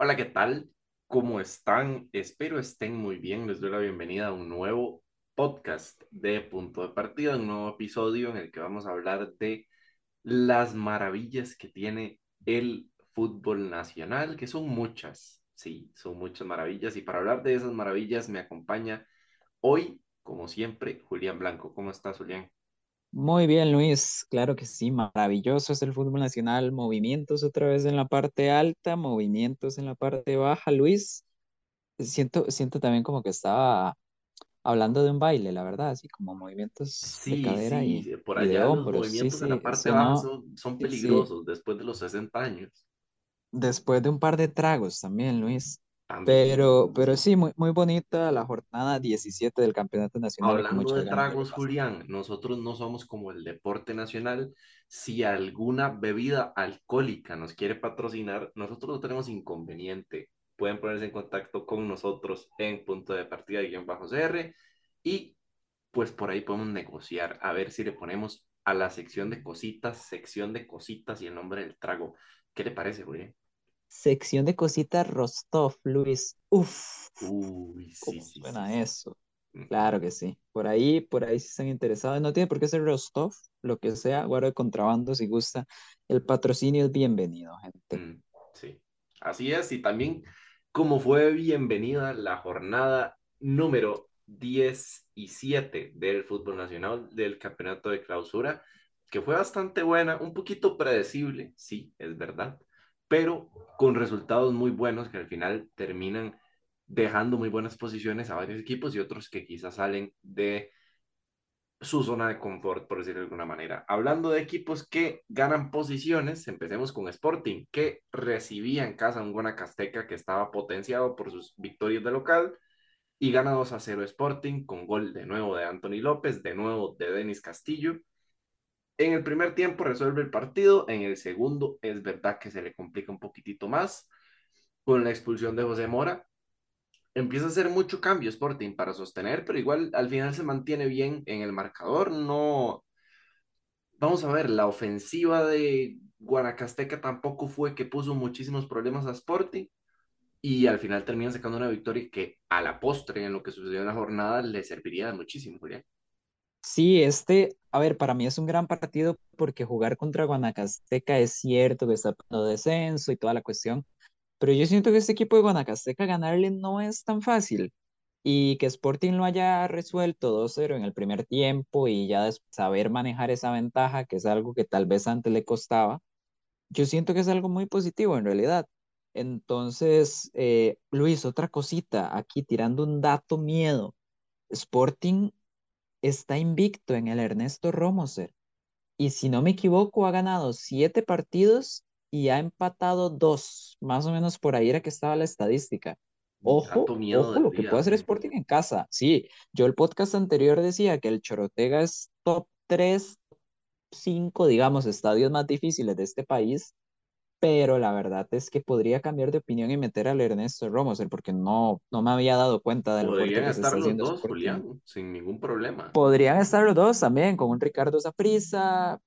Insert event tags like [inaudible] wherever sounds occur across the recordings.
Hola, ¿qué tal? ¿Cómo están? Espero estén muy bien. Les doy la bienvenida a un nuevo podcast de Punto de Partida, un nuevo episodio en el que vamos a hablar de las maravillas que tiene el fútbol nacional, que son muchas, sí, son muchas maravillas. Y para hablar de esas maravillas me acompaña hoy, como siempre, Julián Blanco. ¿Cómo estás, Julián? Muy bien, Luis. Claro que sí, maravilloso es el fútbol nacional. Movimientos otra vez en la parte alta, movimientos en la parte baja, Luis. Siento, siento también como que estaba hablando de un baile, la verdad, así como movimientos de Sí, cadera y, sí, por y de allá los hombros. Sí, movimientos en la parte baja son, son peligrosos después de los 60 años. después de un par de tragos también, Luis. También, Pero, pero sí. muy, muy bonita la jornada 17 del Campeonato Nacional Hablando de tragos. Julián, nosotros no somos como el deporte nacional. Si alguna bebida alcohólica nos quiere patrocinar, nosotros no tenemos inconveniente. Pueden ponerse en contacto con nosotros en punto de partida guion bajo CR y pues por ahí podemos negociar a ver si le ponemos a la sección de cositas, sección de cositas y el nombre del trago. ¿Qué le parece, Julián? Sección de cositas Rostov, Luis. Uf, Uy, sí, ¿cómo sí, sí, suena sí. eso? Claro que sí. Por ahí, por ahí si están interesados. No tiene por qué ser Rostov, lo que sea, guarda de contrabando si gusta. El patrocinio es bienvenido, gente. Mm, sí, así es. Y también, como fue bienvenida la jornada número 17 del fútbol nacional del campeonato de clausura, que fue bastante buena, un poquito predecible, sí, es verdad, pero con resultados muy buenos que al final terminan dejando muy buenas posiciones a varios equipos y otros que quizás salen de su zona de confort, por decirlo de alguna manera. Hablando de equipos que ganan posiciones, empecemos con Sporting, que recibía en casa un Guanacasteca que estaba potenciado por sus victorias de local y gana 2 a 0 Sporting con gol de nuevo de Anthony López, de nuevo de Denis Castillo. En el primer tiempo resuelve el partido, en el segundo es verdad que se le complica un poquitito más con la expulsión de José Mora, empieza a hacer mucho cambio Sporting para sostener, pero igual al final se mantiene bien en el marcador. No, vamos a ver, la ofensiva de Guanacasteca tampoco fue que puso muchísimos problemas a Sporting y al final termina sacando una victoria que a la postre, en lo que sucedió en la jornada, le serviría muchísimo, Julián. Sí, este, a ver, para mí es un gran partido porque jugar contra Guanacasteca es cierto que está en descenso y toda la cuestión, pero yo siento que este equipo de Guanacasteca ganarle no es tan fácil. Y que Sporting lo haya resuelto 2-0 en el primer tiempo y ya saber manejar esa ventaja, que es algo que tal vez antes le costaba, yo siento que es algo muy positivo en realidad. Entonces, eh, Luis, otra cosita, aquí tirando un dato miedo. Sporting está invicto en el Ernesto Romoser y si no me equivoco ha ganado siete partidos y ha empatado dos, más o menos por ahí era que estaba la estadística. Ojo, ojo lo que puede hacer Sporting en casa. Sí, yo el podcast anterior decía que el Chorotega es top 3, 5, digamos, estadios más difíciles de este país, pero la verdad es que podría cambiar de opinión y meter al Ernesto Romoser porque no, no me había dado cuenta de lo Podrían que estar los dos. Julián, sin ningún problema. Podrían estar los dos también, con un Ricardo Saprissa,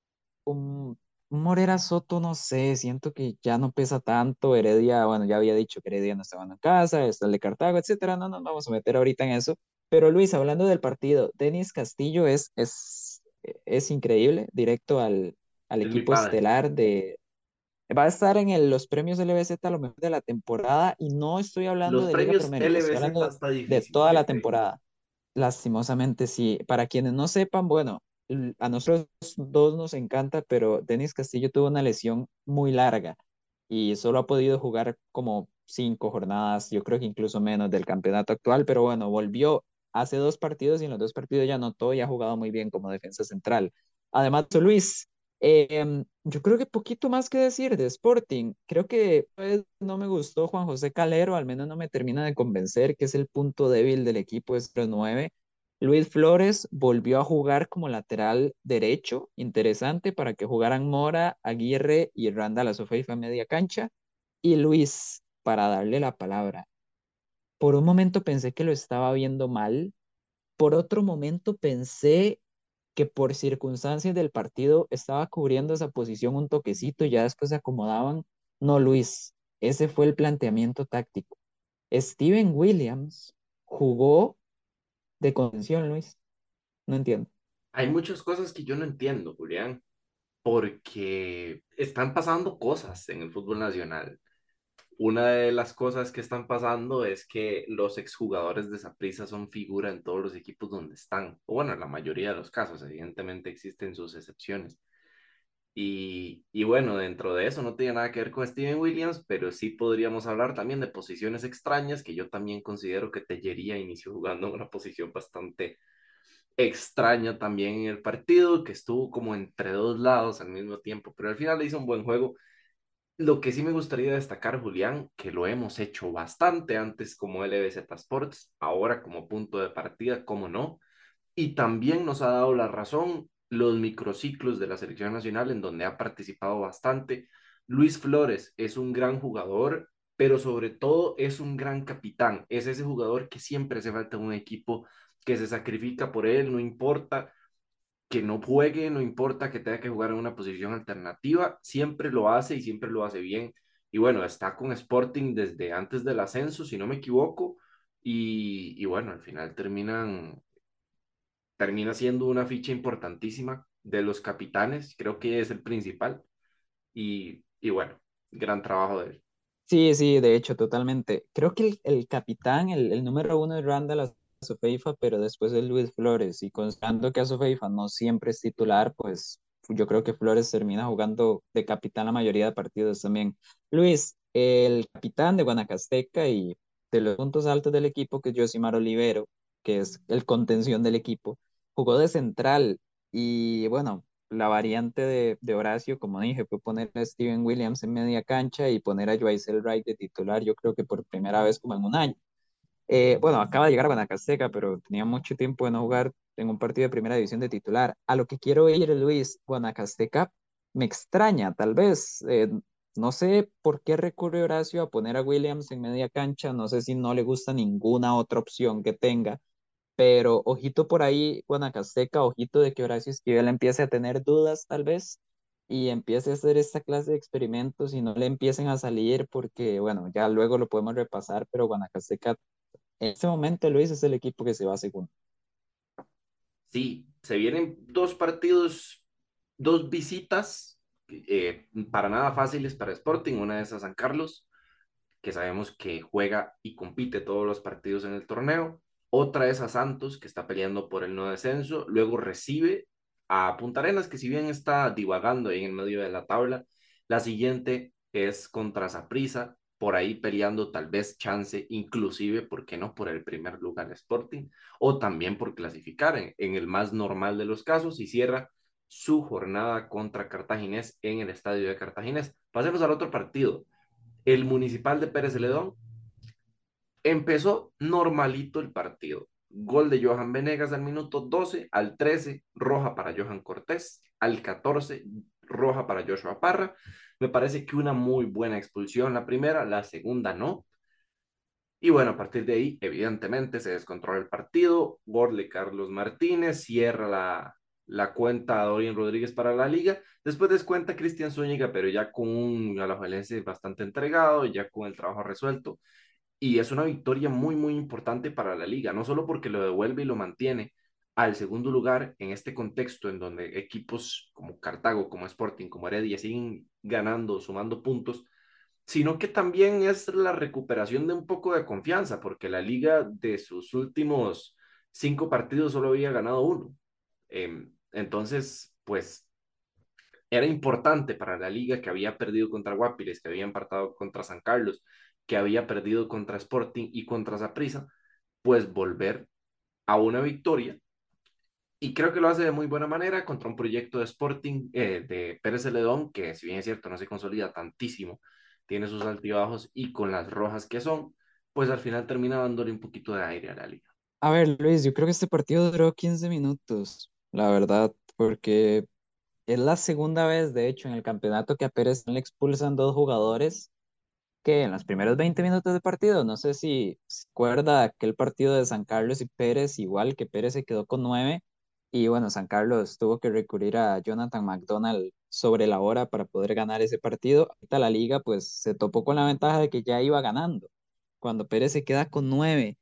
un, Morera Soto, no sé, siento que ya no pesa tanto. Heredia, bueno, ya había dicho que Heredia no estaba en casa, está el de Cartago, etcétera. No, no nos vamos a meter ahorita en eso. Pero Luis, hablando del partido, Denis Castillo es, es, es increíble, directo al, al Es equipo estelar de. Va a estar en el- los premios LBZ a lo mejor de la temporada y no estoy hablando Los de Liga premios LBZ hablando de está de difícil, toda la temporada. Lastimosamente, sí. Para quienes no sepan, bueno, a nosotros dos nos encanta, pero Denis Castillo tuvo una lesión muy larga y solo ha podido jugar como cinco jornadas, yo creo que incluso menos del campeonato actual, pero bueno, volvió hace dos partidos y en los dos partidos ya anotó y ha jugado muy bien como defensa central. Además, Luis, em, yo creo que poquito más que decir de Sporting. Creo que pues, no me gustó Juan José Calero, al menos no me termina de convencer que es el punto débil del equipo, es el 9. Luis Flores volvió a jugar como lateral derecho, interesante para que jugaran Mora, Aguirre y Randa la Sofeifa media cancha. Y Luis, para darle la palabra. Por un momento pensé que lo estaba viendo mal, por otro momento pensé que por circunstancias del partido estaba cubriendo esa posición un toquecito y ya después se acomodaban. No, Luis. ese fue el planteamiento táctico. Steven Williams jugó de contención, Luis. No entiendo. Hay muchas cosas que yo no entiendo, Julián, porque están pasando cosas en el fútbol nacional. Una de las cosas que están pasando es que los exjugadores de Saprissa son figura en todos los equipos donde están. O bueno, en la mayoría de los casos, evidentemente existen sus excepciones. Y, bueno, dentro de eso no tiene nada que ver con Steven Williams, pero sí podríamos hablar también de posiciones extrañas, que yo también considero que Tellería inició jugando en una posición bastante extraña también en el partido, que estuvo como entre dos lados al mismo tiempo, pero al final le hizo un buen juego. Lo que sí me gustaría destacar, Julián, que lo hemos hecho bastante antes como LBZ Sports, ahora como punto de partida, cómo no, y también nos ha dado la razón los microciclos de la selección nacional en donde ha participado bastante. Luis Flores es un gran jugador, pero sobre todo es un gran capitán. Es ese jugador que siempre hace falta un equipo que se sacrifica por él, no importa que no juegue, no importa que tenga que jugar en una posición alternativa, siempre lo hace y siempre lo hace bien. Y bueno, está con Sporting desde antes del ascenso, si no me equivoco, y, y bueno, al final terminan termina siendo una ficha importantísima de los capitanes, creo que es el principal. Y, y bueno, gran trabajo de él. Sí, sí, de hecho, totalmente. Creo que el, el capitán, el, el, número uno es Randall Azofeifa, pero después es Luis Flores. Y considerando que Azofeifa no siempre es titular, pues yo creo que Flores termina jugando de capitán la mayoría de partidos también. Luis, el capitán de Guanacasteca y de los puntos altos del equipo, que es Josimar Olivero, que es el contención del equipo, jugó de central y bueno, la variante de, de, Horacio, como dije, fue poner a Steven Williams en media cancha y poner a Joycel Wright de titular, yo creo que por primera vez como en un año. Eh, bueno, acaba de llegar a Guanacasteca, pero tenía mucho tiempo de no jugar en un partido de primera división de titular. A lo que quiero ir, Luis, Guanacasteca me extraña, tal vez. Eh, no sé por qué recurre Horacio a poner a Williams en media cancha, no sé si no le gusta ninguna otra opción que tenga pero ojito por ahí, Guanacasteca, ojito de que Horacio Esquivel empiece a tener dudas tal vez y empiece a hacer esta clase de experimentos y no le empiecen a salir porque, bueno, ya luego lo podemos repasar, pero Guanacasteca en este momento, Luis, es el equipo que se va segundo. Sí, se vienen dos partidos, dos visitas eh, para nada fáciles para Sporting, una de esas San Carlos, que sabemos que juega y compite todos los partidos en el torneo, otra es a Santos, que está peleando por el no descenso. Luego recibe a Punta Arenas, que si bien está divagando ahí en medio de la tabla. La siguiente es contra Saprissa, por ahí peleando tal vez chance, inclusive, ¿por qué no? Por el primer lugar Sporting, o también por clasificar en, el más normal de los casos y cierra su jornada contra Cartaginés en el estadio de Cartaginés. Pasemos al otro partido. El Municipal de Pérez Celedón Empezó normalito el partido. Gol de Johan Venegas al minuto 12, al 13, roja para Johan Cortés, al 14, roja para Joshua Parra. Me parece que una muy buena expulsión la primera, la segunda no. Y bueno, a partir de ahí, evidentemente, se descontrola el partido. Gol Carlos Martínez cierra la, la cuenta a Dorian Rodríguez para la liga. Después descuenta Cristian Zúñiga, pero ya con un Alajuelense bastante entregado, ya con el trabajo resuelto y es una victoria muy, muy importante para la liga, no solo porque lo devuelve y lo mantiene al segundo lugar en este contexto en donde equipos como Cartago, como Sporting, como Heredia siguen ganando, sumando puntos, sino que también es la recuperación de un poco de confianza, porque la liga de sus últimos cinco partidos solo había ganado uno. Em, entonces, pues era importante para la liga que había perdido contra Guapiles, que había empatado contra San Carlos, que había perdido contra Sporting y contra Zaprisa, pues volver a una victoria. Y creo que lo hace de muy buena manera contra un proyecto de Sporting eh, de Pérez Celedón, que si bien es cierto no se consolida tantísimo, tiene sus altibajos y con las rojas que son, pues al final termina dándole un poquito de aire a la liga. A ver, Luis, yo creo que este partido duró 15 minutos, la verdad, porque es la segunda vez, de hecho, en el campeonato que a Pérez le expulsan dos jugadores que en los primeros 20 minutos de partido, no sé si se acuerda aquel partido de San Carlos y Pérez, igual que Pérez se quedó con nueve, y bueno, San Carlos tuvo que recurrir a Jonathan McDonald sobre la hora para poder ganar ese partido. Ahorita la liga pues se topó con la ventaja de que ya iba ganando, cuando Pérez se queda con nueve.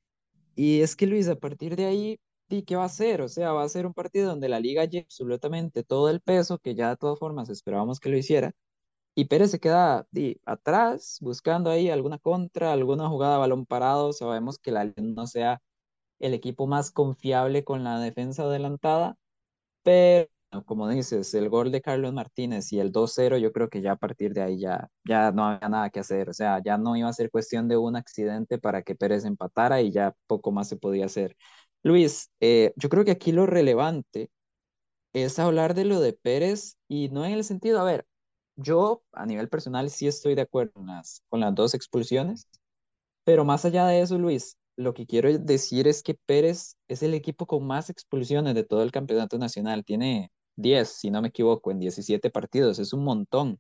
Y es que Luis, a partir de ahí, ¿qué va a hacer? O sea, va a ser un partido donde la liga lleva absolutamente todo el peso, que ya de todas formas esperábamos que lo hiciera, y Pérez se queda atrás, buscando ahí alguna contra, alguna jugada balón parado. Sabemos que la no sea el equipo más confiable con la defensa adelantada, pero como dices, el gol de Carlos Martínez y el 2-0, yo creo que ya a partir de ahí ya, ya no había nada que hacer. O sea, ya no iba a ser cuestión de un accidente para que Pérez empatara y ya poco más se podía hacer. Luis, eh, yo creo que aquí lo relevante es hablar de lo de Pérez y no en el sentido, a ver, yo a nivel personal sí estoy de acuerdo con las, con las dos expulsiones, pero más allá de eso, Luis, lo que quiero decir es que Pérez es el equipo con más expulsiones de todo el campeonato nacional. Tiene 10, si no me equivoco, en 17 partidos. Es un montón.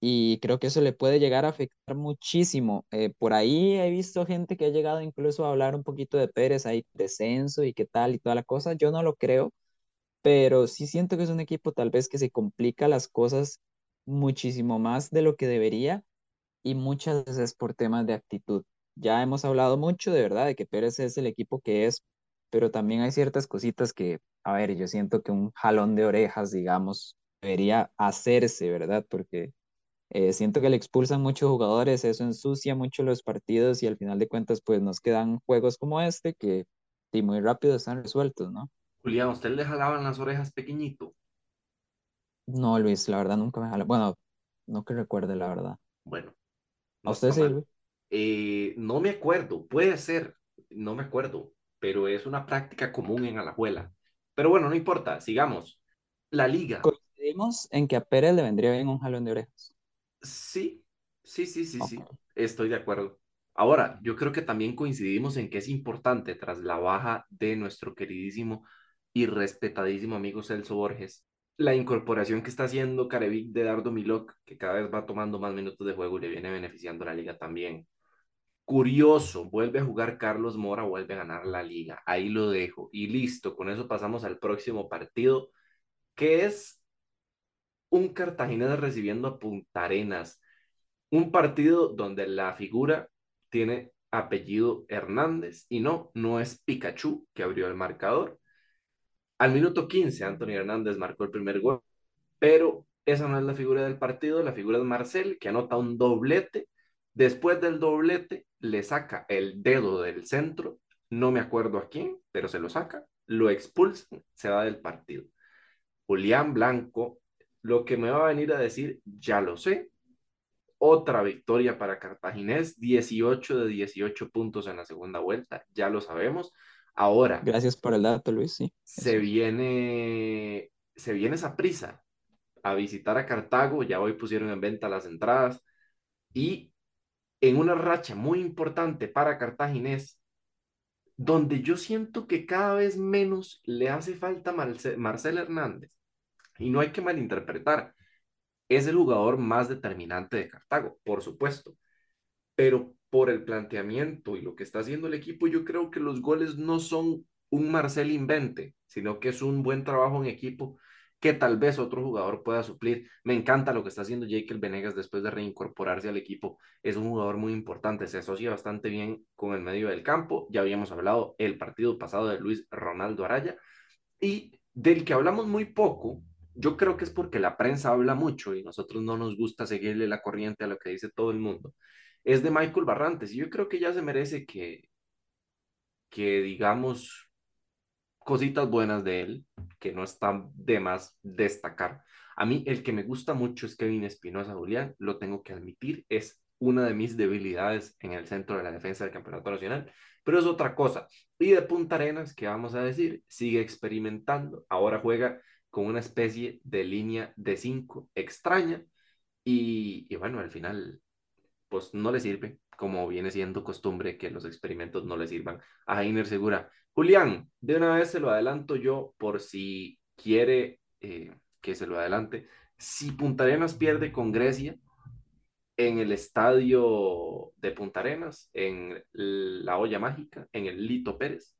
Y creo que eso le puede llegar a afectar muchísimo. Eh, por ahí he visto gente que ha llegado incluso a hablar un poquito de Pérez, ahí descenso y qué tal y toda la cosa. Yo no lo creo, pero sí siento que es un equipo tal vez que se complica las cosas muchísimo más de lo que debería y muchas veces por temas de actitud. Ya hemos hablado mucho de verdad de que Pérez es el equipo que es, pero también hay ciertas cositas que, a ver, yo siento que un jalón de orejas, digamos, debería hacerse, ¿verdad? Porque eh, siento que le expulsan muchos jugadores, eso ensucia mucho los partidos y al final de cuentas, pues nos quedan juegos como este que y muy rápido están resueltos, ¿no? Julián, ¿usted le jalaban las orejas pequeñito? No, Luis, la verdad nunca me jaló. Bueno, no que recuerde, la verdad. Bueno, ¿A usted sí, eh, no me acuerdo, puede ser, no me acuerdo, pero es una práctica común en Alajuela. Pero bueno, no importa, sigamos. La liga. Coincidimos en que a Pérez le vendría bien un jalón de orejas. Sí, sí, sí, sí, sí, estoy de acuerdo. Ahora, yo creo que también coincidimos en que es importante, tras la baja de nuestro queridísimo y respetadísimo amigo Celso Borges, la incorporación que está haciendo Carevic de Dardo Milok, que cada vez va tomando más minutos de juego y le viene beneficiando a la liga también. Curioso, vuelve a jugar Carlos Mora, vuelve a ganar la liga. Ahí lo dejo. Y listo, con eso pasamos al próximo partido, que es un Cartaginés recibiendo a Punta Arenas. Un partido donde la figura tiene apellido Hernández y no, no es Pikachu que abrió el marcador, al minuto 15, Anthony Hernández marcó el primer gol, pero esa no es la figura del partido, la figura es Marcel, que anota un doblete. Después del doblete, le saca el dedo del centro, no me acuerdo a quién, pero se lo saca, lo expulsa, se va del partido. Julián Blanco, lo que me va a venir a decir, ya lo sé. Otra victoria para Cartaginés, 18 de 18 puntos en la segunda vuelta, ya lo sabemos. Ahora. Gracias por el dato, Luis. Sí. Se viene, se viene esa prisa a visitar a Cartago. Ya hoy pusieron en venta las entradas. Y en una racha muy importante para Cartaginés, donde yo siento que cada vez menos le hace falta Marcel Hernández. Y no hay que malinterpretar. Es el jugador más determinante de Cartago, por supuesto. Pero por el planteamiento y lo que está haciendo el equipo, yo creo que los goles no son un Marcel invente, sino que es un buen trabajo en equipo que tal vez otro jugador pueda suplir. Me encanta lo que está haciendo Jekyll Venegas después de reincorporarse al equipo. Es un jugador muy importante, se asocia bastante bien con el medio del campo. Ya habíamos hablado el partido pasado de Luis Ronaldo Araya y del que hablamos muy poco. Yo creo que es porque la prensa habla mucho y nosotros no nos gusta seguirle la corriente a lo que dice todo el mundo es de Michael Barrantes. Y yo creo que ya se merece que, que digamos cositas buenas de él, que no están de más destacar. A mí el que me gusta mucho es Kevin Espinosa Julián, lo tengo que admitir, es una de mis debilidades en el centro de la defensa del Campeonato Nacional, pero es otra cosa. Y de Punta Arenas, que vamos a decir, sigue experimentando, ahora juega con una especie de línea de cinco extraña y, y bueno, al final pues no le sirve, como viene siendo costumbre que los experimentos no le sirvan a Jainer Segura. Julián, de una vez se lo adelanto yo por si quiere eh, que se lo adelante. Si Punta Arenas pierde con Grecia en el estadio de Punta Arenas, en la olla mágica, en el Lito Pérez,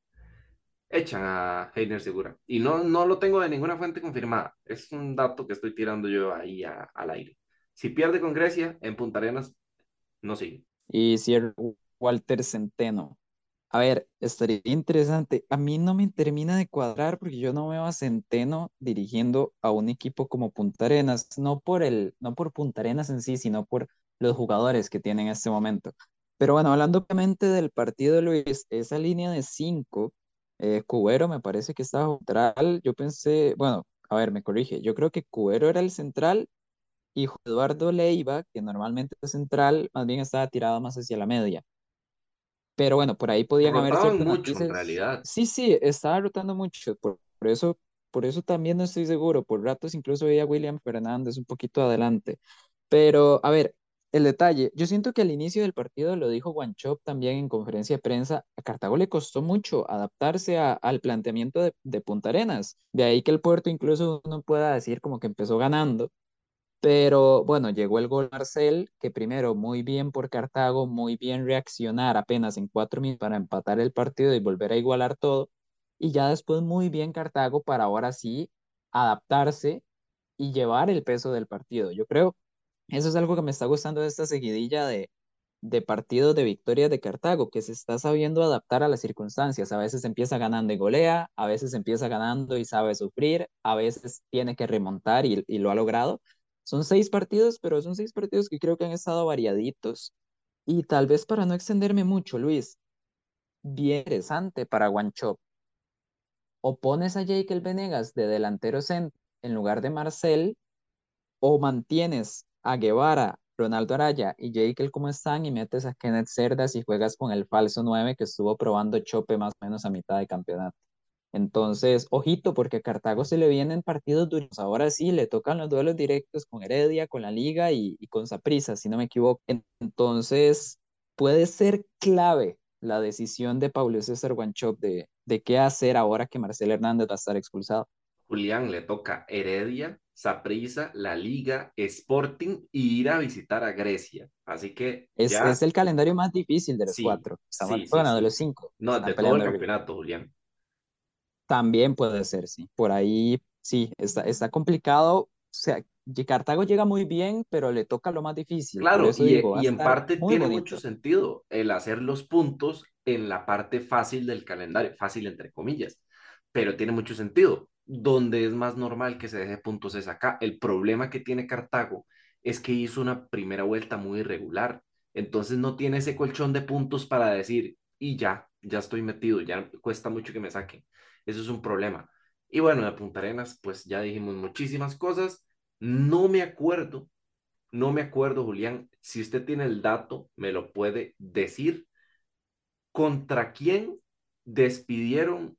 echan a Heiner Segura. Y no, no lo tengo de ninguna fuente confirmada. Es un dato que estoy tirando yo ahí a, al aire. Si pierde con Grecia, en Punta Arenas, no sigue. Y cierra Walter Centeno. A ver, estaría interesante. A mí no me termina de cuadrar porque yo no veo a Centeno dirigiendo a un equipo como Punta Arenas, no por el, no por Punta Arenas en sí, sino por los jugadores que tiene en este momento. Pero bueno, hablando obviamente del partido, Luis, esa línea de cinco, eh, Cubero me parece que estaba central. Yo pensé, bueno, a ver, me corrige. Yo creo que Cubero era el central y Eduardo Leiva, que normalmente es central, más bien estaba tirado más hacia la media. Pero bueno, por ahí podían haber ciertos mucho en realidad. Sí, sí, estaba rotando mucho. Por, por eso, por eso también no estoy seguro. Por ratos incluso veía a William Fernández un poquito adelante. Pero, a ver, el detalle, yo siento que al inicio del partido, lo dijo Guanchop también en conferencia de prensa, a Cartago le costó mucho adaptarse a- al planteamiento de, de Punta Arenas. De ahí que el Puerto incluso uno pueda decir como que empezó ganando pero bueno, llegó el gol Marcel, que primero muy bien por Cartago, muy bien reaccionar apenas en cuatro minutos para empatar el partido y volver a igualar todo. Y ya después muy bien Cartago para ahora sí adaptarse y llevar el peso del partido. Yo creo, eso es algo que me está gustando de esta seguidilla de, de partidos de victorias de Cartago, que se está sabiendo adaptar a las circunstancias. A veces empieza ganando y golea, a veces empieza ganando y sabe sufrir, a veces tiene que remontar y, y lo ha logrado. Son seis partidos, pero son seis partidos que creo que han estado variaditos. Y tal vez para no extenderme mucho, Luis, bien interesante para Guanchop. O pones a Jake Venegas de delantero centro en lugar de Marcel, o mantienes a Guevara, Ronaldo Araya y Jekyll como están y metes a Kenneth Cerdas y juegas con el falso 9 que estuvo probando Chope más o menos a mitad de campeonato. Entonces, ojito, porque a Cartago se le vienen partidos duros. Ahora sí, le tocan los duelos directos con Heredia, con la Liga y, y con Saprissa, si no me equivoco. Entonces, puede ser clave la decisión de Paulo César Guanchop de, de qué hacer ahora que Marcel Hernández va a estar expulsado. Julián le toca Heredia, Saprissa, la Liga, Sporting y ir a visitar a Grecia. Así que Es, ya, es el calendario más difícil de los sí, cuatro. Estamos, sí, sí, bueno, de sí. los cinco. No, de todo el campeonato, Julián. También puede ser, sí. Por ahí, sí, está, está complicado. O sea, Cartago llega muy bien, pero le toca lo más difícil. Claro, y, digo, y en parte tiene mucho bonito. sentido el hacer los puntos en la parte fácil del calendario, fácil entre comillas, pero tiene mucho sentido. Donde es más normal que se deje puntos es acá. El problema que tiene Cartago es que hizo una primera vuelta muy irregular, entonces no tiene ese colchón de puntos para decir, y ya, ya estoy metido, ya cuesta mucho que me saquen. Eso es un problema. Y bueno, de Punta Arenas, pues ya dijimos muchísimas cosas. No me acuerdo no me acuerdo, Julián, si usted tiene el dato, me lo puede decir. ¿Contra quién despidieron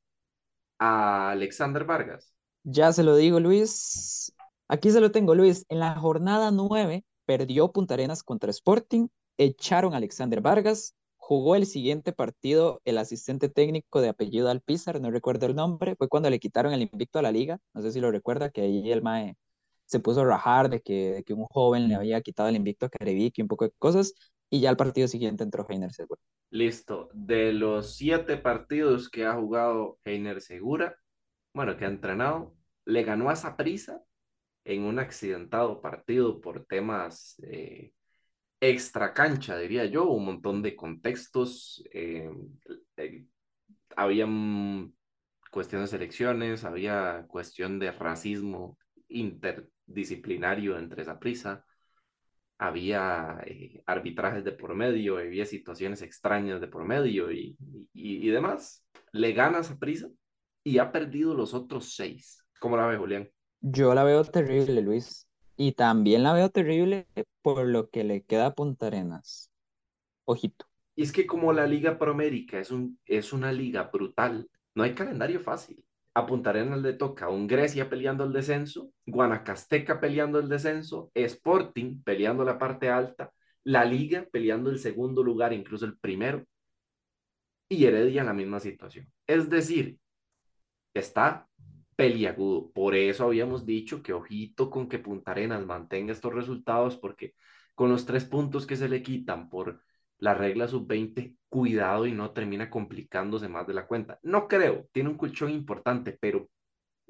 a Alexander Vargas? Ya se lo digo, Luis. Aquí se lo tengo, Luis. En la jornada 9 perdió Punta Arenas contra Sporting, echaron a Alexander Vargas, jugó el siguiente partido el asistente técnico de apellido Alpizar, no recuerdo el nombre, fue cuando le quitaron el invicto a la liga, no sé si lo recuerda, que ahí el MAE se puso a rajar de que, que un joven le había quitado el invicto a Carevic y un poco de cosas, y ya al partido siguiente entró Heiner Segura. Listo. De los siete partidos que ha jugado Heiner Segura, bueno, que ha entrenado, le ganó a Saprissa en un accidentado partido por temas eh, extra cancha, diría yo, un montón de contextos. Eh, eh, habían cuestiones de elecciones, había cuestión de racismo interdisciplinario entre esa prisa, había eh, arbitrajes de por medio, había situaciones extrañas de por medio y, y, y demás. Le gana esa prisa y ha perdido los otros seis. ¿Cómo la ve, Julián? Yo la veo terrible, Luis, y también la veo terrible por lo que le queda a Punta Arenas. Ojito. Y es que como la Liga Promérica es, un, es una liga brutal, no hay calendario fácil. A Punta Arenas le toca un Grecia peleando el descenso, Guanacasteca peleando el descenso, Sporting peleando la parte alta, la Liga peleando el segundo lugar, incluso el primero, y Heredia en la misma situación. Es decir, está peliagudo. Por eso habíamos dicho que ojito con que Punta Arenas mantenga estos resultados, porque con los tres puntos que se le quitan por la regla sub-20, cuidado y no termina complicándose más de la cuenta. No creo, tiene un colchón importante, pero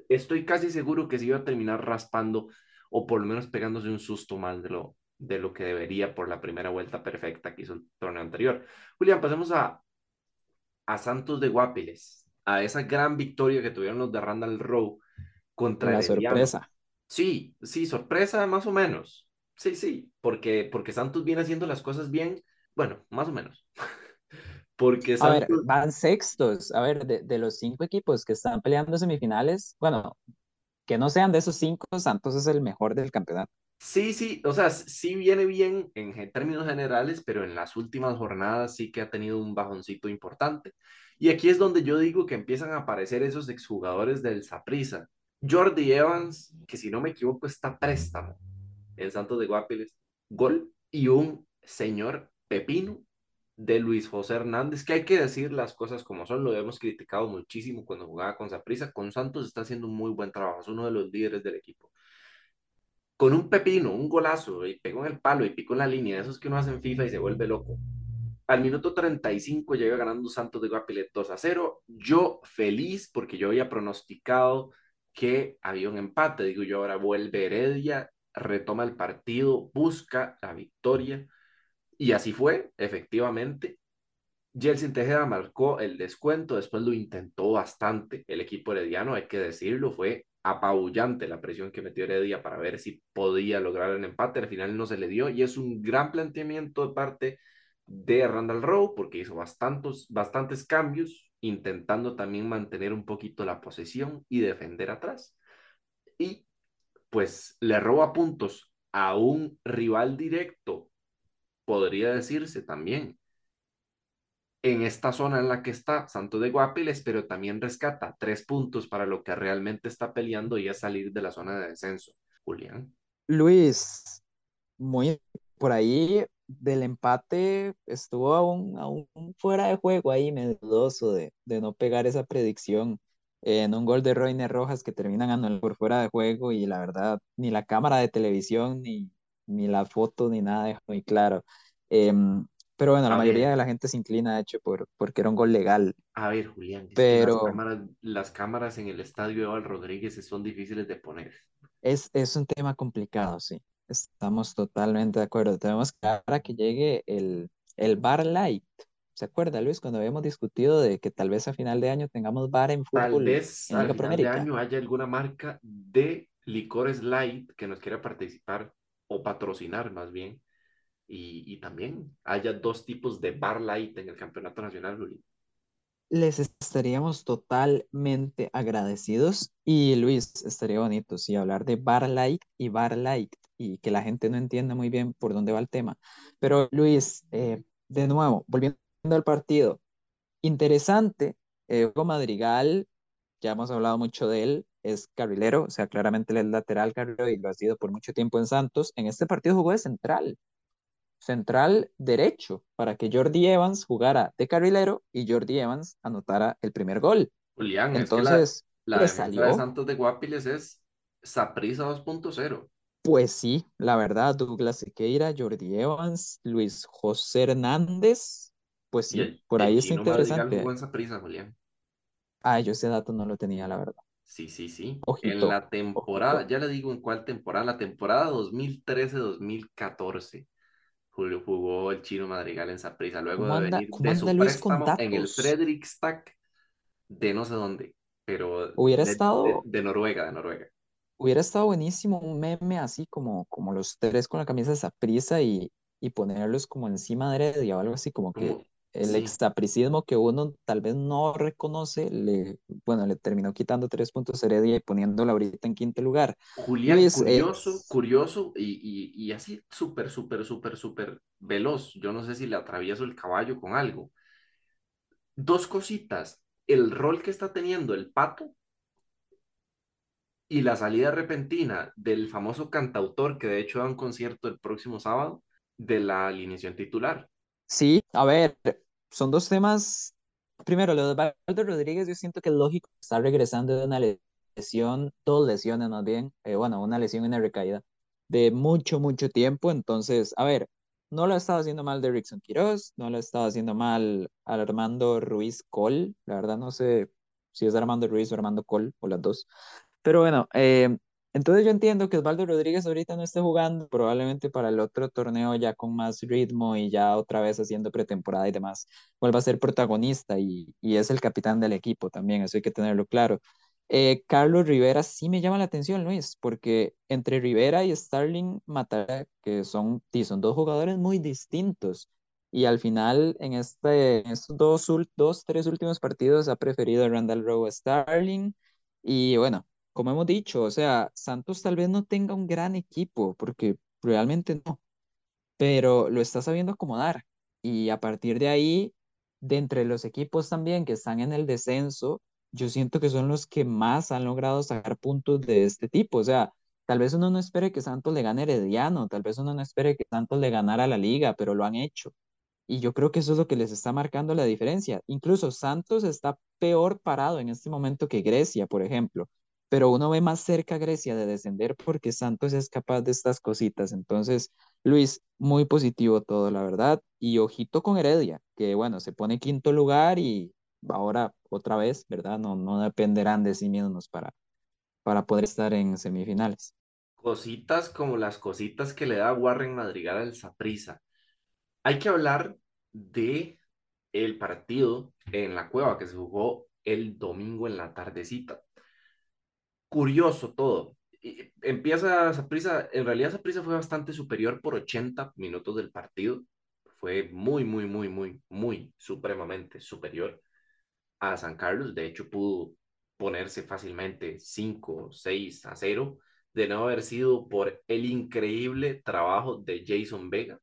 estoy casi seguro que se iba a terminar raspando o por lo menos pegándose un susto más de lo, de lo que debería por la primera vuelta perfecta que hizo el torneo anterior. Julián, pasemos a, a Santos de Guapiles, a esa gran victoria que tuvieron los de Randall Rowe contra la sorpresa. Sí, sí, sorpresa más o menos. Sí, sí, porque, porque Santos viene haciendo las cosas bien, bueno, más o menos. [laughs] porque A ver, van sextos. A ver, de, de los cinco equipos que están peleando semifinales, bueno, que no sean de esos cinco, Santos es el mejor del campeonato. Sí, sí, o sea, sí viene bien en términos generales, pero en las últimas jornadas sí que ha tenido un bajoncito importante. Y aquí es donde yo digo que empiezan a aparecer esos exjugadores del Saprissa. Jordi Evans, que si no me equivoco está préstamo en Santos de Guapiles, gol y un señor Pepino de Luis José Hernández, que hay que decir las cosas como son, lo hemos criticado muchísimo cuando jugaba con Saprissa, con Santos está haciendo un muy buen trabajo, es uno de los líderes del equipo con un pepino, un golazo, y pegó en el palo y picó en la línea, esos que uno hace en FIFA y se vuelve loco. Al minuto 35 llega ganando Santos de Guapilet 2 a 0. Yo feliz porque yo había pronosticado que había un empate. Digo yo, ahora vuelve Heredia, retoma el partido, busca la victoria. Y así fue, efectivamente. Jelsin Tejeda marcó el descuento, después lo intentó bastante el equipo herediano, hay que decirlo, fue apabullante la presión que metió Heredia para ver si podía lograr el empate. Al final no se le dio y es un gran planteamiento de parte de Randall Rowe porque hizo bastantes, bastantes cambios, intentando también mantener un poquito la posesión y defender atrás. Y pues le roba puntos a un rival directo, podría decirse también, en esta zona en la que está Santos de Guapiles, pero también rescata tres puntos para lo que realmente está peleando y es salir de la zona de descenso. Julián. Luis, muy por ahí del empate estuvo aún, aún fuera de juego ahí, dudoso de, de no pegar esa predicción en un gol de Roine Rojas que terminan ganando por fuera de juego y la verdad, ni la cámara de televisión, ni, ni la foto, ni nada dejó muy claro. Em, pero bueno, la mayoría de la gente se inclina, de hecho, por, porque era un gol legal. A ver, Julián, pero... las, cámaras, las, cámaras, en el estadio Eval Rodríguez son difíciles de poner. Es, es un tema complicado, sí. Estamos totalmente de acuerdo. Tenemos que ahora que llegue el, el Bar Light. ¿Se acuerda, Luis, cuando habíamos discutido de que tal vez a final de año tengamos bar en fútbol? Tal vez a final de año haya alguna marca de licores light que nos quiera participar o patrocinar más bien y, también haya dos tipos de bar light en el campeonato nacional, Luis. Les estaríamos totalmente agradecidos y Luis, estaría bonito, sí, hablar de bar light y bar light y que la gente no entienda muy bien por dónde va el tema. Pero Luis, eh, de nuevo, volviendo al partido, interesante, Hugo Madrigal, ya hemos hablado mucho de él, es carrilero, o sea, claramente él es lateral carrilero y lo ha sido por mucho tiempo en Santos. En este partido jugó de central, central derecho para que Jordi Evans jugara de carrilero y Jordi Evans anotara el primer gol. Julián, entonces la, pues, salió. de Santos de Guapiles es Saprisa 2.0. Pues sí, la verdad, Douglas Sequeira, Jordi Evans, Luis José Hernández, pues sí, por ahí es interesante. Julián. Ah, yo ese dato no lo tenía, la verdad. Sí, sí, sí. en la temporada, ya le digo en cuál temporada, la temporada 2013-2014 jugó el chino Madrigal en Saprissa, luego de venir de su préstamo en el Fredrikstad de no sé dónde, pero hubiera de, estado de, Noruega, de Noruega. Hubiera estado buenísimo un meme así como, como los tres con la camisa de Saprissa y, y ponerlos como encima de Heredia o algo así como que el extapricismo que uno tal vez no reconoce, le, bueno, le terminó quitando tres puntos Heredia y poniéndola ahorita en quinto lugar. Julián, curioso, curioso y, y, y así súper, súper, súper, súper veloz. Yo no sé si le atravieso el caballo con algo. Dos cositas. El rol que está teniendo el pato y la salida repentina del famoso cantautor que de hecho da un concierto el próximo sábado de la alineación titular. Sí, a ver, son dos temas. Primero, lo de Valdo Rodríguez, yo siento que es lógico, está regresando de una lesión, dos lesiones más bien, eh, bueno, una lesión y una recaída de mucho, mucho tiempo. Entonces, a ver, no lo estaba haciendo mal de Rickson Quiroz, no lo estaba haciendo mal Armando Ruiz Col, la verdad no sé si es Armando Ruiz o Armando Col o las dos, pero bueno, eh, entonces yo entiendo que Osvaldo Rodríguez ahorita no esté jugando, probablemente para el otro torneo ya con más ritmo y ya otra vez haciendo pretemporada y demás, vuelva a ser protagonista y, y es el capitán del equipo también, eso hay que tenerlo claro. Eh, Carlos Rivera sí me llama la atención, Luis, porque entre Rivera y Starling Matara, que son, son dos jugadores muy distintos, y al final en, este, en estos dos, dos, tres últimos partidos ha preferido a Randall Rowe Starling, y bueno, como hemos dicho, o sea, Santos tal vez no tenga un gran equipo, porque realmente no, pero lo está sabiendo acomodar, y a partir de ahí, de entre los equipos también que están en el descenso, yo siento que son los que más han logrado sacar puntos de este tipo. O sea, tal vez uno no espere que Santos le gane Herediano, tal vez uno no espere que Santos le ganara la liga, pero lo han hecho. Y yo creo que eso es lo que les está marcando la diferencia. Incluso Santos está peor parado en este momento que Grecia, por ejemplo. Pero uno ve más cerca Grecia de descender porque Santos es capaz de estas cositas. Entonces, Luis, muy positivo todo, la verdad. Y ojito con Heredia, que bueno, se pone quinto lugar y ahora otra vez, ¿verdad? No, no dependerán de sí mismos para, para poder estar en semifinales. Cositas como las cositas que le da Warren Madrigal al Saprissa. Hay que hablar de el partido en la cueva que se jugó el domingo en la tardecita. Curioso todo. Empieza Saprissa, en realidad Saprissa fue bastante superior por 80 minutos del partido. Fue muy, muy, muy, muy, muy supremamente superior a San Carlos. De hecho, pudo ponerse fácilmente 5, 6 a 0 de no haber sido por el increíble trabajo de Jason Vega.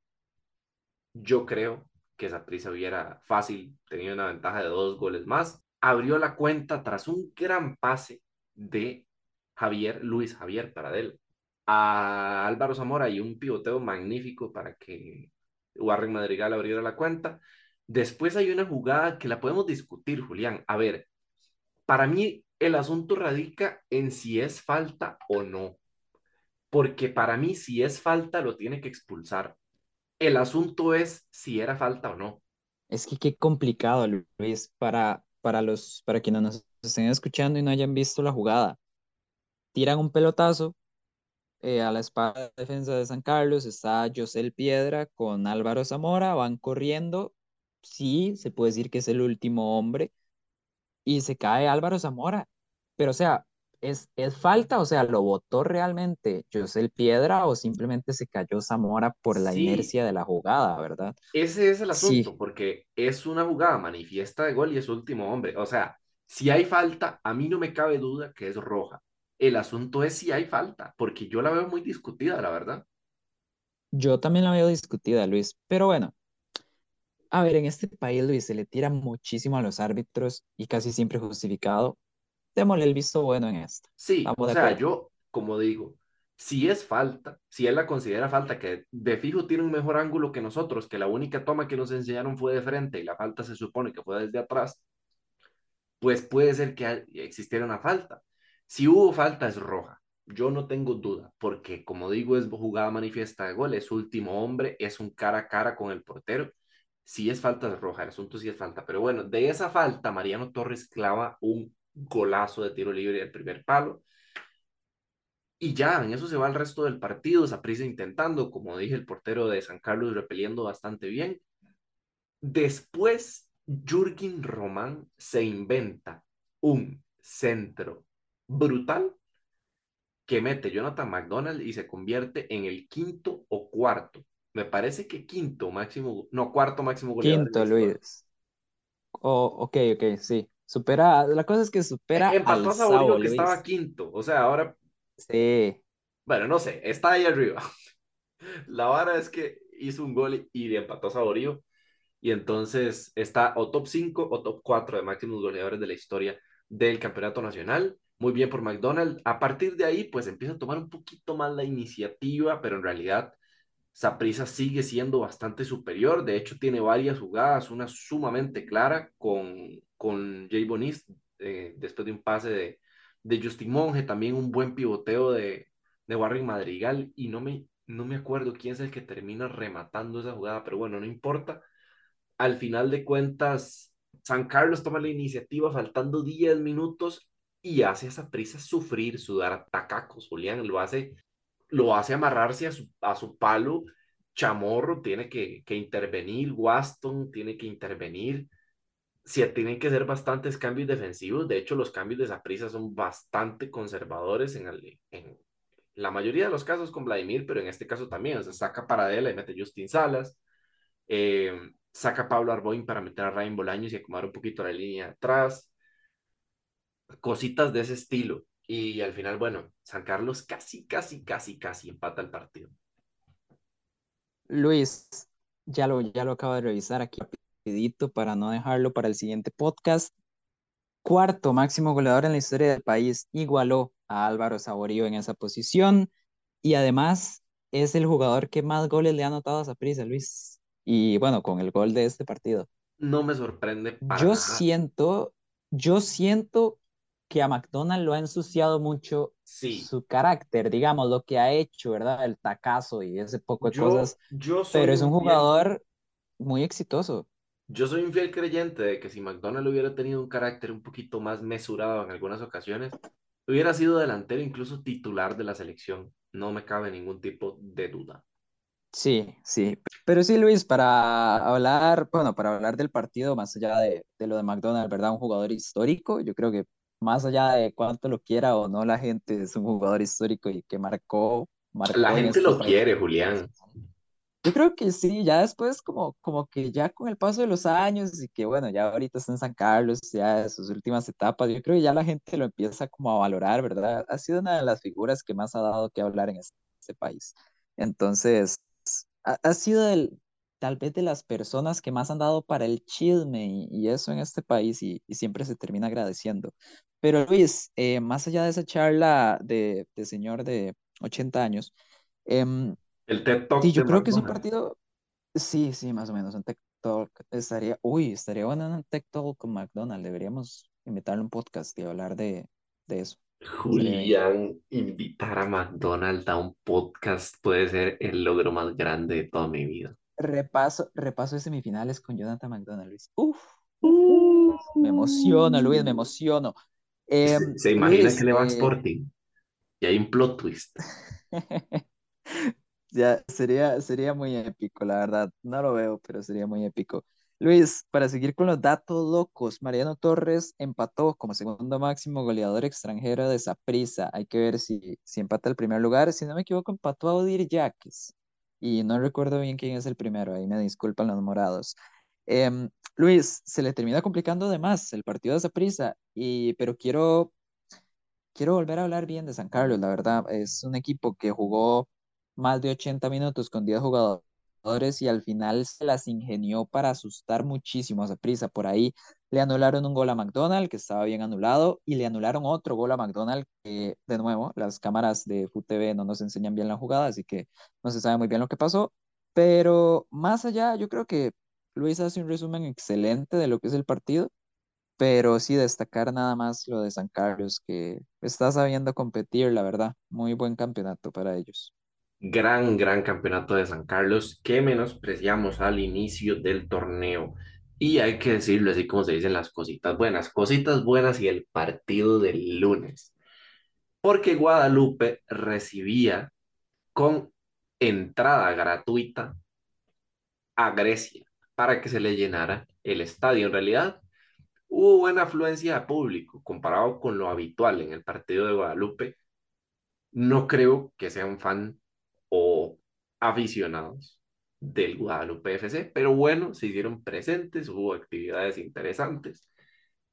Yo creo que esa prisa hubiera fácil tenido una ventaja de dos goles más. Abrió la cuenta tras un gran pase de Javier, Luis Javier él a Álvaro Zamora y un pivoteo magnífico para que Warren Madrigal abriera la cuenta. Después hay una jugada que la podemos discutir, Julián. A ver, para mí el asunto radica en si es falta o no. Porque para mí si es falta lo tiene que expulsar. El asunto es si era falta o no. Es que qué complicado, Luis, para, para, los, para quienes nos estén escuchando y no hayan visto la jugada. Tiran un pelotazo eh, a la espada de defensa de San Carlos, está José Piedra con Álvaro Zamora, van corriendo sí, se puede decir que es el último hombre, y se cae Álvaro Zamora. Pero, o sea, ¿es, es falta? O sea, ¿lo votó realmente José Piedra o simplemente se cayó Zamora por la inercia de la jugada, verdad? Ese es el asunto, porque es una jugada manifiesta de gol y es último hombre. O sea, si hay falta, a mí no me cabe duda que es roja. El asunto es si hay falta, porque yo la veo muy discutida, la verdad. Yo también la veo discutida, Luis, pero bueno, a ver, en este país, Luis, se le tira muchísimo a los árbitros y casi siempre justificado. Démosle el visto bueno en esto. Sí, o sea, yo, como digo, si es falta, si él la considera falta, que de fijo tiene un mejor ángulo que nosotros, que la única toma que nos enseñaron fue de frente y la falta se supone que fue desde atrás, pues puede ser que existiera una falta. Si hubo falta, es roja. Yo no tengo duda, porque como digo, es jugada manifiesta de gol, es último hombre, es un cara a cara con el portero si es falta de roja, el asunto sí es falta. Pero bueno, de esa falta, Mariano Torres clava un golazo de tiro libre del primer palo. Y ya, en eso se va el resto del partido, esa prisa intentando, como dije, el portero de San Carlos repeliendo bastante bien. Después, Jürgen Román se inventa un centro brutal que mete Jonathan McDonald y se convierte en el quinto o cuarto me parece que quinto máximo, no, cuarto máximo goleador. Quinto, Luis. Oh, ok, ok, sí. Supera, la cosa es que supera Empató al a que estaba quinto, o sea, ahora... Sí. Bueno, no sé, está ahí arriba. [laughs] La vara es que hizo un gol y le empató a Saborío. Y entonces está o top 5 o top 4 de máximos goleadores de la historia del campeonato nacional. Muy bien por McDonald's. A partir de ahí, pues empieza a tomar un poquito más la iniciativa, pero en realidad Saprisa sigue siendo bastante superior, de hecho tiene varias jugadas, una sumamente clara con, con Jay Bonis, eh, después de un pase de, de Justin Monge, también un buen pivoteo de, de Warren Madrigal, y no me, no me acuerdo quién es el que termina rematando esa jugada, pero bueno, no importa. Al final de cuentas, San Carlos toma la iniciativa faltando 10 minutos y hace a esa prisa sufrir, sudar tacacos. Julián lo hace, lo hace amarrarse a su, a su palo. Chamorro tiene que, que intervenir, Waston tiene que intervenir. Sí, tienen que ser bastantes cambios defensivos. De hecho, los cambios de esa prisa son bastante conservadores en, la mayoría de los casos con Vladimir, pero en este caso también. O sea, saca Paradela y mete Justin Salas. Eh, saca Pablo Arboin para meter a Ryan Bolaños y acomodar un poquito la línea atrás. Cositas de ese estilo. Y al final, bueno, San Carlos casi, casi, casi, casi empata el partido. Luis, ya lo, ya lo acabo de revisar aquí rapidito para no dejarlo para el siguiente podcast. Cuarto máximo goleador en la historia del país, igualó a Álvaro Saborío en esa posición y además es el jugador que más goles le ha anotado a Saprissa, Luis. Y bueno, con el gol de este partido. No me sorprende para Yo nada. siento, yo siento que a McDonald lo ha ensuciado mucho Sí, su carácter, digamos, lo que ha hecho, ¿verdad? El tacazo y ese poco de yo, cosas, yo pero es un fiel, jugador muy exitoso. yo soy un fiel creyente de que si McDonald hubiera tenido un carácter un poquito más mesurado en algunas ocasiones, hubiera sido delantero, incluso titular de la selección. No me cabe ningún tipo de duda. Sí, sí. Pero sí, Luis, para hablar, bueno, para hablar del partido, más allá de, de lo de McDonald, ¿verdad? Un jugador histórico, yo creo que más allá de cuánto lo quiera o no la gente, es un jugador histórico y que marcó, La marcó en gente este lo país. quiere, Julián. Yo creo que sí, ya después como, como que ya con el paso de los años y que bueno, ya ahorita está en San Carlos, ya en sus últimas etapas, yo creo que ya la gente lo empieza como a valorar, ¿verdad? Ha sido una de las figuras que más ha dado que hablar en este país. Entonces, ha, ha sido el, tal vez de las personas que más han dado para el chisme y, y eso en este país y, y siempre se termina agradeciendo. Pero Luis, eh, más allá de esa charla de, de señor de 80 años, em, El TED Sí, Talk de yo creo que es un partido, sí, sí, más o menos, un Tech Talk estaría, uy, estaría bueno un Tech Talk con McDonald's, deberíamos invitarle a un podcast y hablar de, de eso. Julián, invitar a McDonald a un podcast puede ser el logro más grande de toda mi vida. Repaso, repaso de semifinales con Jonathan McDonald, Luis. Uf, Uh, me emociono, Luis, me emociono. Em, [laughs] se, imagina que Luis, le va a eh, Sporting y hay un plot twist. [laughs] Ya, sería, sería muy épico, la verdad. No lo veo, pero sería muy épico. Luis, para seguir con los datos locos, Mariano Torres empató como segundo máximo goleador extranjero de Saprissa. Hay que ver si, si empata el primer lugar. Si no me equivoco, empató a Odir Yaques. Y no recuerdo bien quién es el primero, ahí me disculpan los morados. Em, Luis, se le termina complicando de más el partido de Saprissa, y, pero quiero quiero volver a hablar bien de San Carlos, la verdad. Es un equipo que jugó más de 80 minutos con 10 jugadores y al final se las ingenió para asustar muchísimo a Saprissa. Por ahí le anularon un gol a McDonald, que estaba bien anulado, y le anularon otro gol a McDonald, que de nuevo, las cámaras de FUTV no nos enseñan bien la jugada, así que no se sabe muy bien lo que pasó. Pero más allá, yo creo que Luis hace un resumen excelente de lo que es el partido pero sí destacar nada más lo de San Carlos, que está sabiendo competir, la verdad. Muy buen campeonato para ellos. Gran, gran campeonato de San Carlos que menospreciamos al inicio del torneo. Y hay que decirlo así como se dicen las cositas buenas, cositas buenas y el partido del lunes. Porque Guadalupe recibía con entrada gratuita a Grecia para que se le llenara el estadio. En realidad, hubo buena afluencia de público comparado con lo habitual en el partido de Guadalupe. No creo que sean fan o aficionados del Guadalupe FC, pero bueno, se hicieron presentes, hubo actividades interesantes.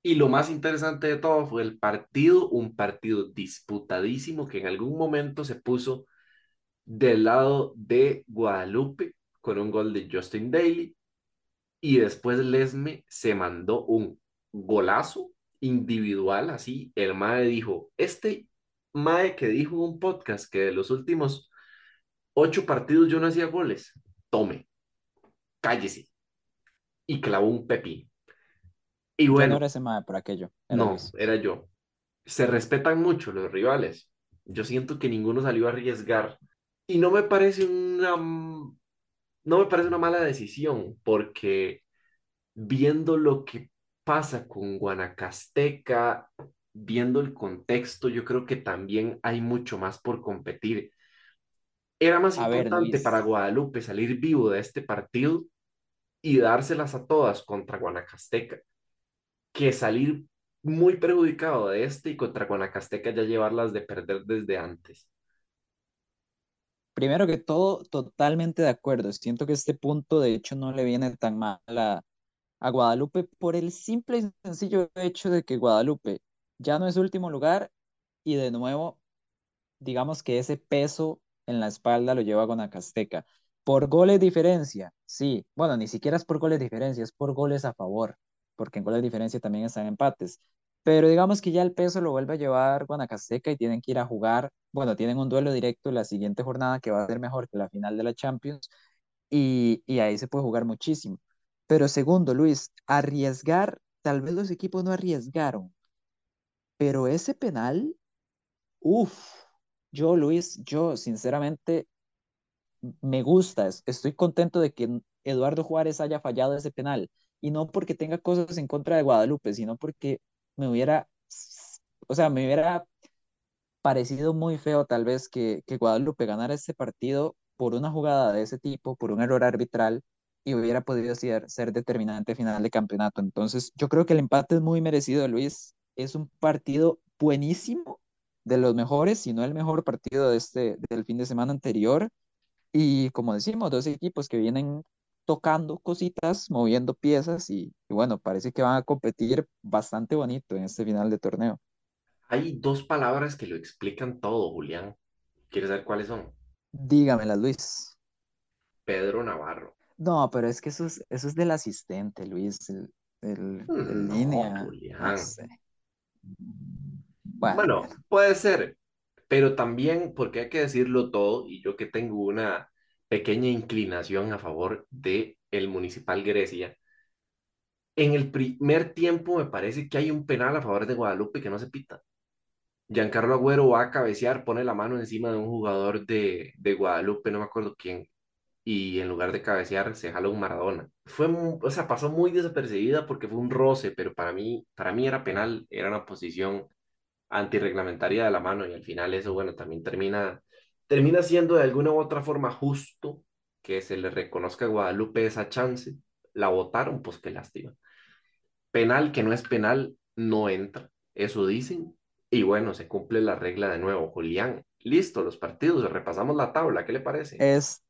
Y lo más interesante de todo fue el partido, un partido disputadísimo que en algún momento se puso del lado de Guadalupe con un gol de Justin Daly y después Lesme se mandó un golazo individual, así, el Mae dijo, este Mae que dijo un podcast que de los últimos ocho partidos yo no hacía goles, tome, cállese, y clavó un pepí. Y Ya no bueno, era ese mae por aquello, era no, Luis. era yo. Se respetan mucho los rivales. Yo siento que ninguno salió a arriesgar Y no me parece una, no me parece una mala decisión, porque viendo lo que pasa con Guanacasteca, viendo el contexto, yo creo que también hay mucho más por competir. Era más A ver, importante para Guadalupe salir vivo de este partido y dárselas a todas contra Guanacasteca que salir muy perjudicado de este y contra Guanacasteca ya llevarlas de perder desde antes. primero que todo, totalmente de acuerdo. Siento que este punto, de hecho, no le viene tan mal a, a Guadalupe por el simple y sencillo hecho de que Guadalupe ya no es último lugar y de nuevo digamos que ese peso en la espalda lo lleva Guanacasteca. Por goles diferencia, sí. Bueno, ni siquiera es por goles diferencia, es por goles a favor, porque en goles diferencia también están empates. Pero digamos que ya el peso lo vuelve a llevar Guanacasteca y tienen que ir a jugar. Bueno, tienen un duelo directo la siguiente jornada que va a ser mejor que la final de la Champions y, y ahí se puede jugar muchísimo. Pero segundo, Luis, arriesgar, tal vez los equipos no arriesgaron, pero ese penal Uf, yo Luis, yo sinceramente me gusta, es- estoy contento de que Eduardo Juárez haya fallado ese penal y no porque tenga cosas en contra de Guadalupe, sino porque me hubiera, o sea, me hubiera parecido muy feo tal vez que, Guadalupe ganara este partido por una jugada de ese tipo, por un error arbitral y hubiera podido ser, ser determinante final de campeonato. Entonces, yo creo que el empate es muy merecido, Luis. Es un partido buenísimo, de los mejores, si no el mejor partido de este, del fin de semana anterior. Y como decimos, dos equipos que vienen tocando cositas, moviendo piezas y, y bueno, parece que van a competir bastante bonito en este final de torneo. Hay dos palabras que lo explican todo, Julián. ¿Quieres saber cuáles son? Dígamela, Luis. Pedro Navarro. No, pero es que eso es, eso es del asistente, Luis, el, el, el No, línea, no Julián. sé. Bueno, puede ser, pero también porque hay que decirlo todo y yo que tengo una pequeña inclinación a favor de el Municipal Grecia. En el primer tiempo me parece que hay un penal a favor de Guadalupe que no se pita. Giancarlo Agüero va a cabecear, pone la mano encima de un jugador de, de Guadalupe, no me acuerdo quién, y en lugar de cabecear se jala un Maradona. Fue, o sea, pasó muy desapercibida porque fue un roce, pero para mí, para mí era penal, era una posición antirreglamentaria de la mano y al final eso, bueno, también termina, termina siendo de alguna u otra forma justo que se le reconozca a Guadalupe esa chance. La votaron, pues qué lástima. Penal que no es penal, no entra. Eso dicen. Y bueno, se cumple la regla de nuevo. Julián, listo, los partidos, repasamos la tabla, ¿qué le parece?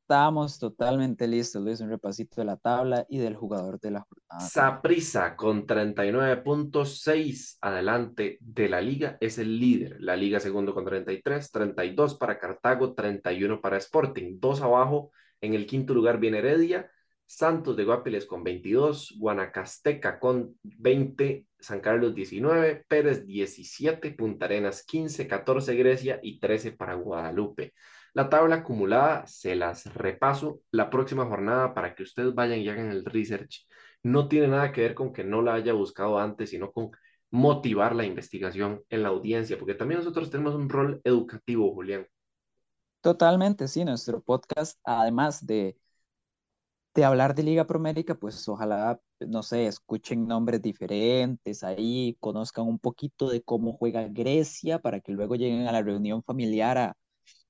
Estamos totalmente listos, Luis, un repasito de la tabla y del jugador de la jornada también. Saprissa con 39.6 adelante de la liga es el líder. La liga segundo con 33, 32 para Cartago, 31 para Sporting. Dos abajo, en el quinto lugar viene Heredia, Santos de Guapiles con 22, Guanacasteca con 20, San Carlos 19, Pérez 17, Punta Arenas 15, 14 Grecia y 13 para Guadalupe. La tabla acumulada se las repaso la próxima jornada para que ustedes vayan y hagan el research. No tiene nada que ver con que no la haya buscado antes, sino con motivar la investigación en la audiencia, porque también nosotros tenemos un rol educativo, Julián. Totalmente, sí, nuestro podcast, además de, de hablar de Liga Promérica, pues ojalá, no sé, escuchen nombres diferentes ahí, conozcan un poquito de cómo juega Grecia para que luego lleguen a la reunión familiar a,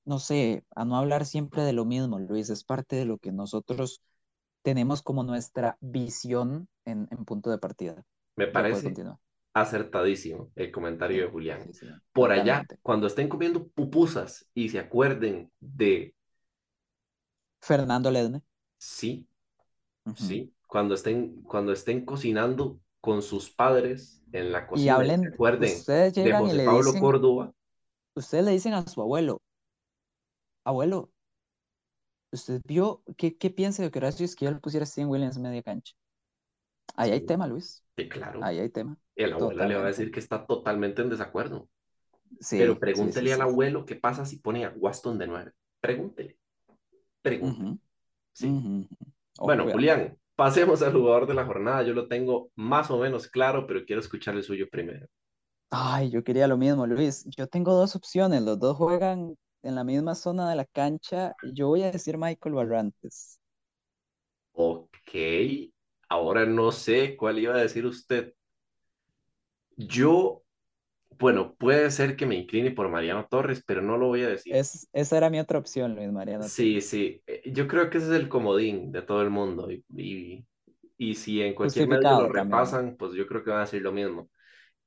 no sé, a no hablar siempre de lo mismo, Luis, es parte de lo que nosotros tenemos como nuestra visión en, en punto de partida. Me parece acertadísimo el comentario de Julián. sí, sí, Por allá, cuando estén comiendo pupusas y se acuerden de, Fernando Ledne. sí, sí, cuando estén, cuando estén cocinando con sus padres en la Y cocina y hablen, ustedes de llegan y José le Pablo dicen, Córdoba, ustedes le dicen a su abuelo, abuelo, ¿usted vio qué, qué piensa de que Horacio Esquivel pusiera a Steven Williams media cancha? Ahí hay sí, tema, Luis. que claro, Ahí hay tema. el abuelo le va a decir que está totalmente en desacuerdo. Pero Sí, sí, sí, pregúntele al sí. abuelo qué pasa si pone a Waston de nueve. Pregúntele, pregúntele. Sí. Bueno. Julián, pasemos al jugador de la jornada. Yo lo tengo más o menos claro, pero quiero escuchar el suyo primero. Ay, yo quería lo mismo, Luis. Yo tengo dos opciones, los dos juegan en la misma zona de la cancha, yo voy a decir Michael Barrantes. Ok, ahora no sé cuál iba a decir usted. Yo, bueno, puede ser que me incline por Mariano Torres, pero no lo voy a decir. Es, esa era mi otra opción, Luis Mariano. Sí, sí, eh, yo creo que ese es el comodín de todo el mundo y, y, y si en cualquier medio lo también. repasan, pues yo creo que van a decir lo mismo.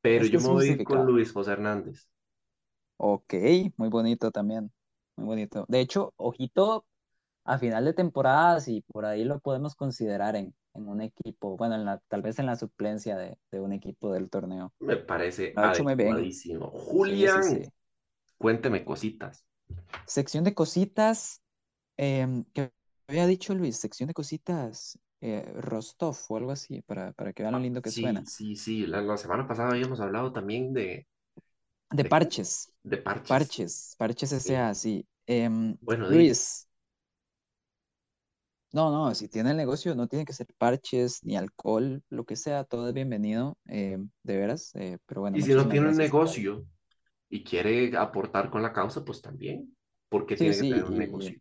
Pero Es yo me voy con. Luis José Hernández. Ok, muy bonito también. Muy bonito. De hecho, ojito, a final de temporada, y por ahí lo podemos considerar en, en un equipo, bueno, en la, tal vez en la suplencia de, de un equipo del torneo. Me parece Lo ha hecho muy bien. adecuadísimo. Sí, sí, Julián, sí. cuénteme cositas. Sección de cositas, em, ¿qué había dicho Luis? Sección de cositas, eh, Rostov o algo así, para, para que vean lo Ah, lindo que sí, suena. sí, sí. La, la semana pasada habíamos hablado también de, De de, parches, de parches. parches, parches. S.A., sí. Em, Bueno. Luis, no, no, si tiene el negocio no tiene que ser parches ni alcohol, lo que sea, todo es bienvenido, em, de veras. eh, pero bueno, Y si no tiene un negocio y quiere aportar con la causa, pues también. Porque Sí, tiene que tener un y, negocio.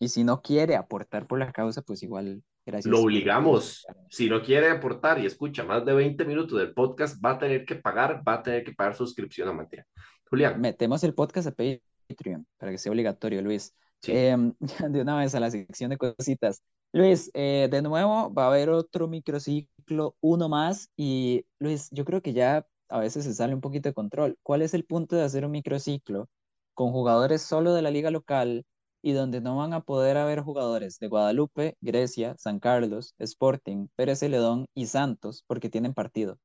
y si no quiere aportar por la causa, pues igual, gracias Lo obligamos. Si no quiere aportar y escucha más de 20 minutos del podcast, va a tener que pagar, va a tener que pagar suscripción a materia. Julián, Metemos el podcast a Patreon para que sea obligatorio, Luis. sí. Em, [laughs] de una vez a la sección de cositas. Luis, eh, de nuevo va a haber otro microciclo, uno más. Y Luis, yo creo que ya a veces se sale un poquito de control. ¿Cuál es el punto de hacer un microciclo con jugadores solo de la liga local y donde no van a poder haber jugadores de Guadalupe, Grecia, San Carlos, Sporting, Pérez Celedón y Santos porque tienen partido?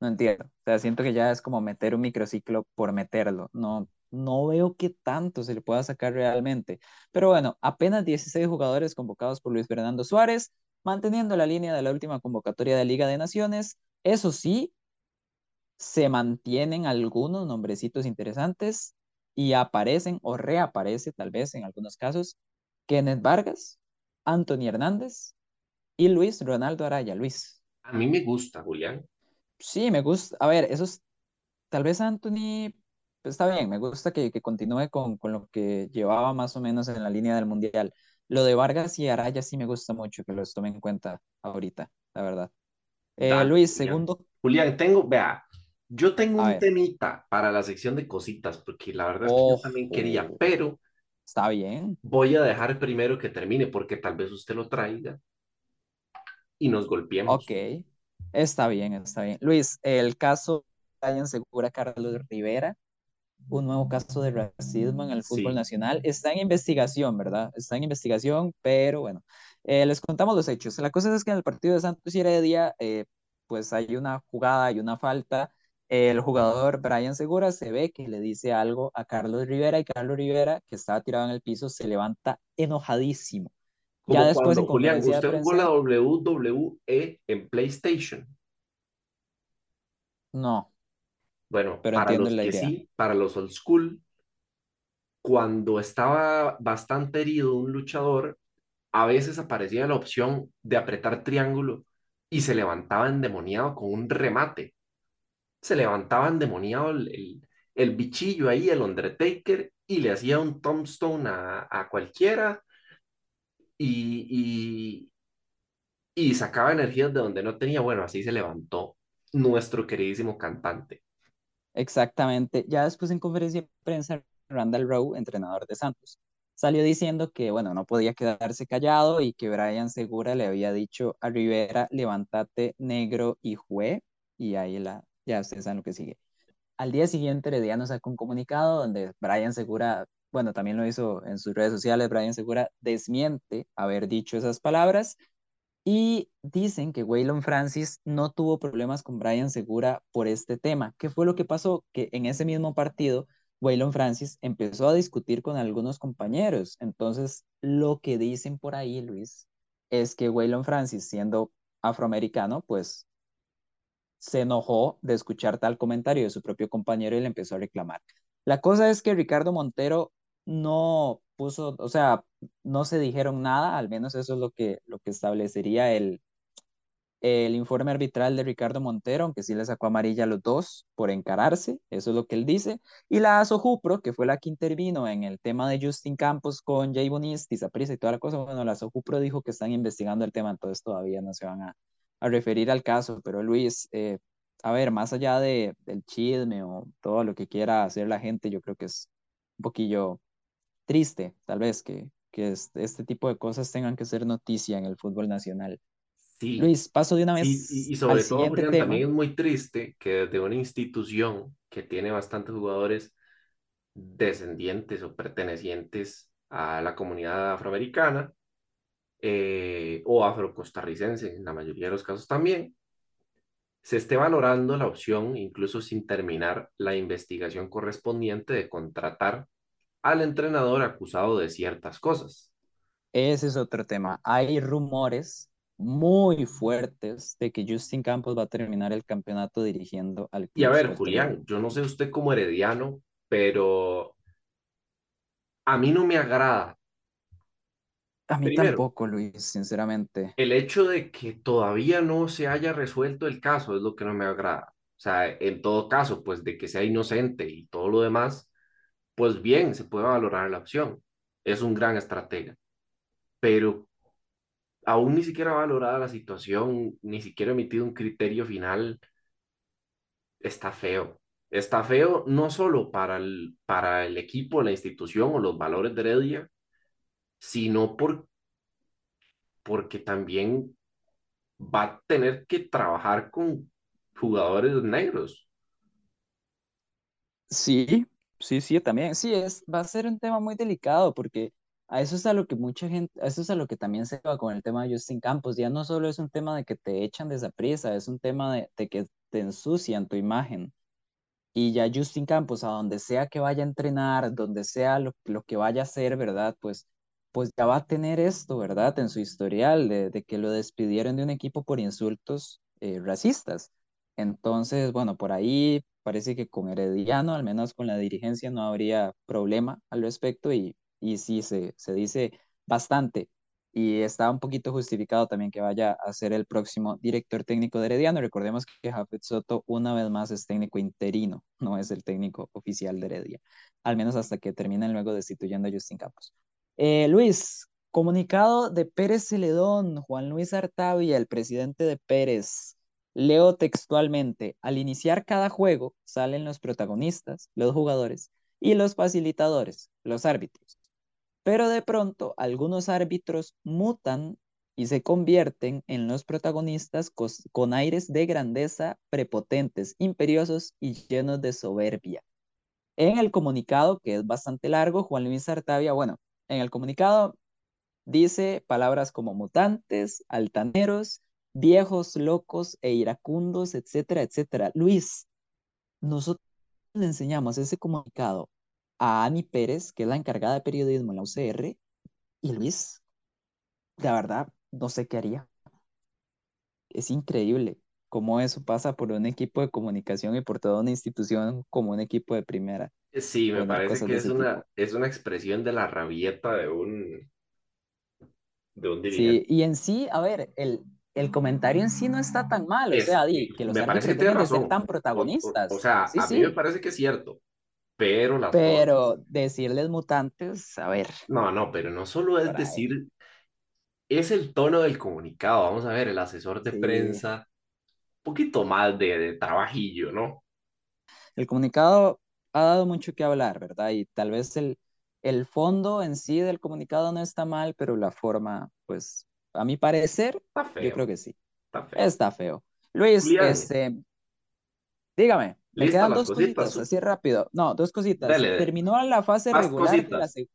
No entiendo. O sea, siento que ya es como meter un microciclo por meterlo. No, no veo qué tanto se le pueda sacar realmente. Pero bueno, apenas 16 jugadores convocados por Luis Fernando Suárez, manteniendo la línea de la última convocatoria de Liga de Naciones. Eso sí, se mantienen algunos nombrecitos interesantes y aparecen o reaparece tal vez en algunos casos Kenneth Vargas, Anthony Hernández y Luis Ronaldo Araya. Luis. A mí me gusta, Julián. Sí, me gusta. A ver, esos, tal vez Anthony, pues está bien, me gusta que, que continúe con, con lo que llevaba más o menos en la línea del Mundial. Lo de Vargas y Araya sí me gusta mucho que los tome en cuenta ahorita, la verdad. Eh, Dale, Luis, Julián. segundo, Julián, tengo, vea, yo tengo a un ver, temita para la sección de cositas, porque la verdad es que yo también quería, ojo, pero está bien. voy a dejar primero que termine, porque tal vez usted lo traiga y nos golpeemos. Ok, está bien, está bien. Luis, el caso Brian Segura Carlos Rivera, un nuevo caso de racismo en el fútbol Sí, nacional. Está en investigación, ¿verdad? Está en investigación, pero bueno, eh, les contamos los hechos. La cosa es que en el partido de Santos y Heredia, eh, pues hay una jugada y una falta. El jugador Brian Segura se ve que le dice algo a Carlos Rivera y Carlos Rivera, que estaba tirado en el piso, se levanta enojadísimo. Ya después en cuando, Julián, conferencia de usted jugó la WWE en PlayStation. no, Bueno, pero para entiendo los la que idea. sí, para los old school, cuando estaba bastante herido un luchador, a veces aparecía la opción de apretar triángulo y se levantaba endemoniado con un remate. Se levantaba endemoniado el, el, bichillo ahí, el Undertaker, y le hacía un tombstone a, a cualquiera y, y, y sacaba energías de donde no tenía. Bueno, así se levantó nuestro queridísimo cantante. Exactamente. Ya después en conferencia de prensa, Randall Rowe, entrenador de Santos, salió diciendo que, bueno, no podía quedarse callado y que Brian Segura le había dicho a Rivera, levántate negro y jue, y ahí la, ya ustedes saben lo que sigue. Al día siguiente, Herediano sacó un comunicado donde Brian Segura, bueno, también lo hizo en sus redes sociales, Brian Segura desmiente haber dicho esas palabras y dicen que Waylon Francis no tuvo problemas con Brian Segura por este tema. ¿Qué fue lo que pasó? Que en ese mismo partido, Waylon Francis empezó a discutir con algunos compañeros. Entonces, lo que dicen por ahí, Luis, es que Waylon Francis, siendo afroamericano, pues se enojó de escuchar tal comentario de su propio compañero y le empezó a reclamar. La cosa es que Ricardo Montero no puso, o sea, no se dijeron nada, al menos eso es lo que, lo que establecería el, el informe arbitral de Ricardo Montero, aunque sí le sacó amarilla a los dos por encararse, eso es lo que él dice, y la Asojupro, que fue la que intervino en el tema de Justin Campos con Jay Bonis, Tizaprisa y toda la cosa, bueno, la Asojupro dijo que están investigando el tema, entonces todavía no se van a, a referir al caso, pero Luis, eh, a ver, más allá de, del chisme o todo lo que quiera hacer la gente, yo creo que es un poquillo triste, tal vez, que, que este tipo de cosas tengan que ser noticia en el fútbol nacional. Sí, Luis, paso de una vez y, y, al sobre todo, siguiente Julián, tema. también es muy triste que desde una institución que tiene bastantes jugadores descendientes o pertenecientes a la comunidad afroamericana eh, o afrocostarricense, en la mayoría de los casos también, se esté valorando la opción, incluso sin terminar la investigación correspondiente, de contratar al entrenador acusado de ciertas cosas. Ese es otro tema. Hay rumores muy fuertes de que Justin Campos va a terminar el campeonato dirigiendo al Y a Club ver. Julián, yo no sé usted como herediano, pero a mí no me agrada. A mí Primero, tampoco, Luis, sinceramente. el hecho de que todavía no se haya resuelto el caso es lo que no me agrada. O sea, en todo caso, pues de que sea inocente y todo lo demás, pues bien, se puede valorar la opción. Es un gran estratega. Pero aún ni siquiera valorada la situación, ni siquiera emitido un criterio final, está feo. Está feo no solo para el, para el equipo, la institución o los valores de Heredia, sino por, porque también va a tener que trabajar con jugadores negros. Sí, sí, sí, también. Sí, es, va a ser un tema muy delicado porque a eso es a lo que mucha gente, a eso es a lo que también se va con el tema de Justin Campos. Ya no solo es un tema de que te echan de esa prisa, es un tema de, de que te ensucian tu imagen. Y ya Justin Campos, a donde sea que vaya a entrenar, donde sea lo, lo que vaya a hacer, ¿verdad? Pues, pues ya va a tener esto, ¿verdad? En su historial de, que lo despidieron de un equipo por insultos eh, racistas. Entonces, bueno, por ahí parece que con Herediano, al menos con la dirigencia, no habría problema al respecto y, y sí, se, se dice bastante y está un poquito justificado también que vaya a ser el próximo director técnico de Herediano. Recordemos que Jafet Soto una vez más es técnico interino, no es el técnico oficial de Heredia, al menos hasta que terminen luego destituyendo a Justin Campos. Eh, Luis, comunicado de Pérez Celedón, Juan Luis Artavia, el presidente de Pérez. Leo textualmente, al iniciar cada juego salen los protagonistas, los jugadores, y los facilitadores, los árbitros pero de pronto algunos árbitros mutan y se convierten en los protagonistas con aires de grandeza prepotentes, imperiosos y llenos de soberbia. En el comunicado, que es bastante largo, Juan Luis Artavia, bueno, en el comunicado dice palabras como mutantes, altaneros, viejos, locos e iracundos, etcétera, etcétera. Luis, nosotros le enseñamos ese comunicado a Ani Pérez, que es la encargada de periodismo en la UCR, y Luis, la verdad, no sé qué haría. Es increíble cómo eso pasa por un equipo de comunicación y por toda una institución como un equipo de primera. Sí, me parece que es una, es una expresión de la rabieta de un, de un Sí, dirigente. y en sí, a ver, el, el comentario en sí no está tan mal, o Es, sea, di, y que los me parece que tiene razón. tan O, o, o protagonistas. sea, Sí, a mí me sí, parece que es cierto, pero las pero decirles mutantes, a ver, No, no, pero no solo es decir, es el tono del comunicado. Vamos a ver, el asesor de Sí. prensa, un poquito más de, de trabajillo, ¿no? El comunicado ha dado mucho que hablar, ¿verdad? Y tal vez el, el fondo en sí del comunicado no está mal, pero la forma, pues, a mi parecer, yo creo que sí. está feo. Está feo. Luis, Julián, este, dígame, me quedan dos cositas. cositas, así rápido. No, dos cositas. Dale, Terminó la fase regular de la, cositas. se-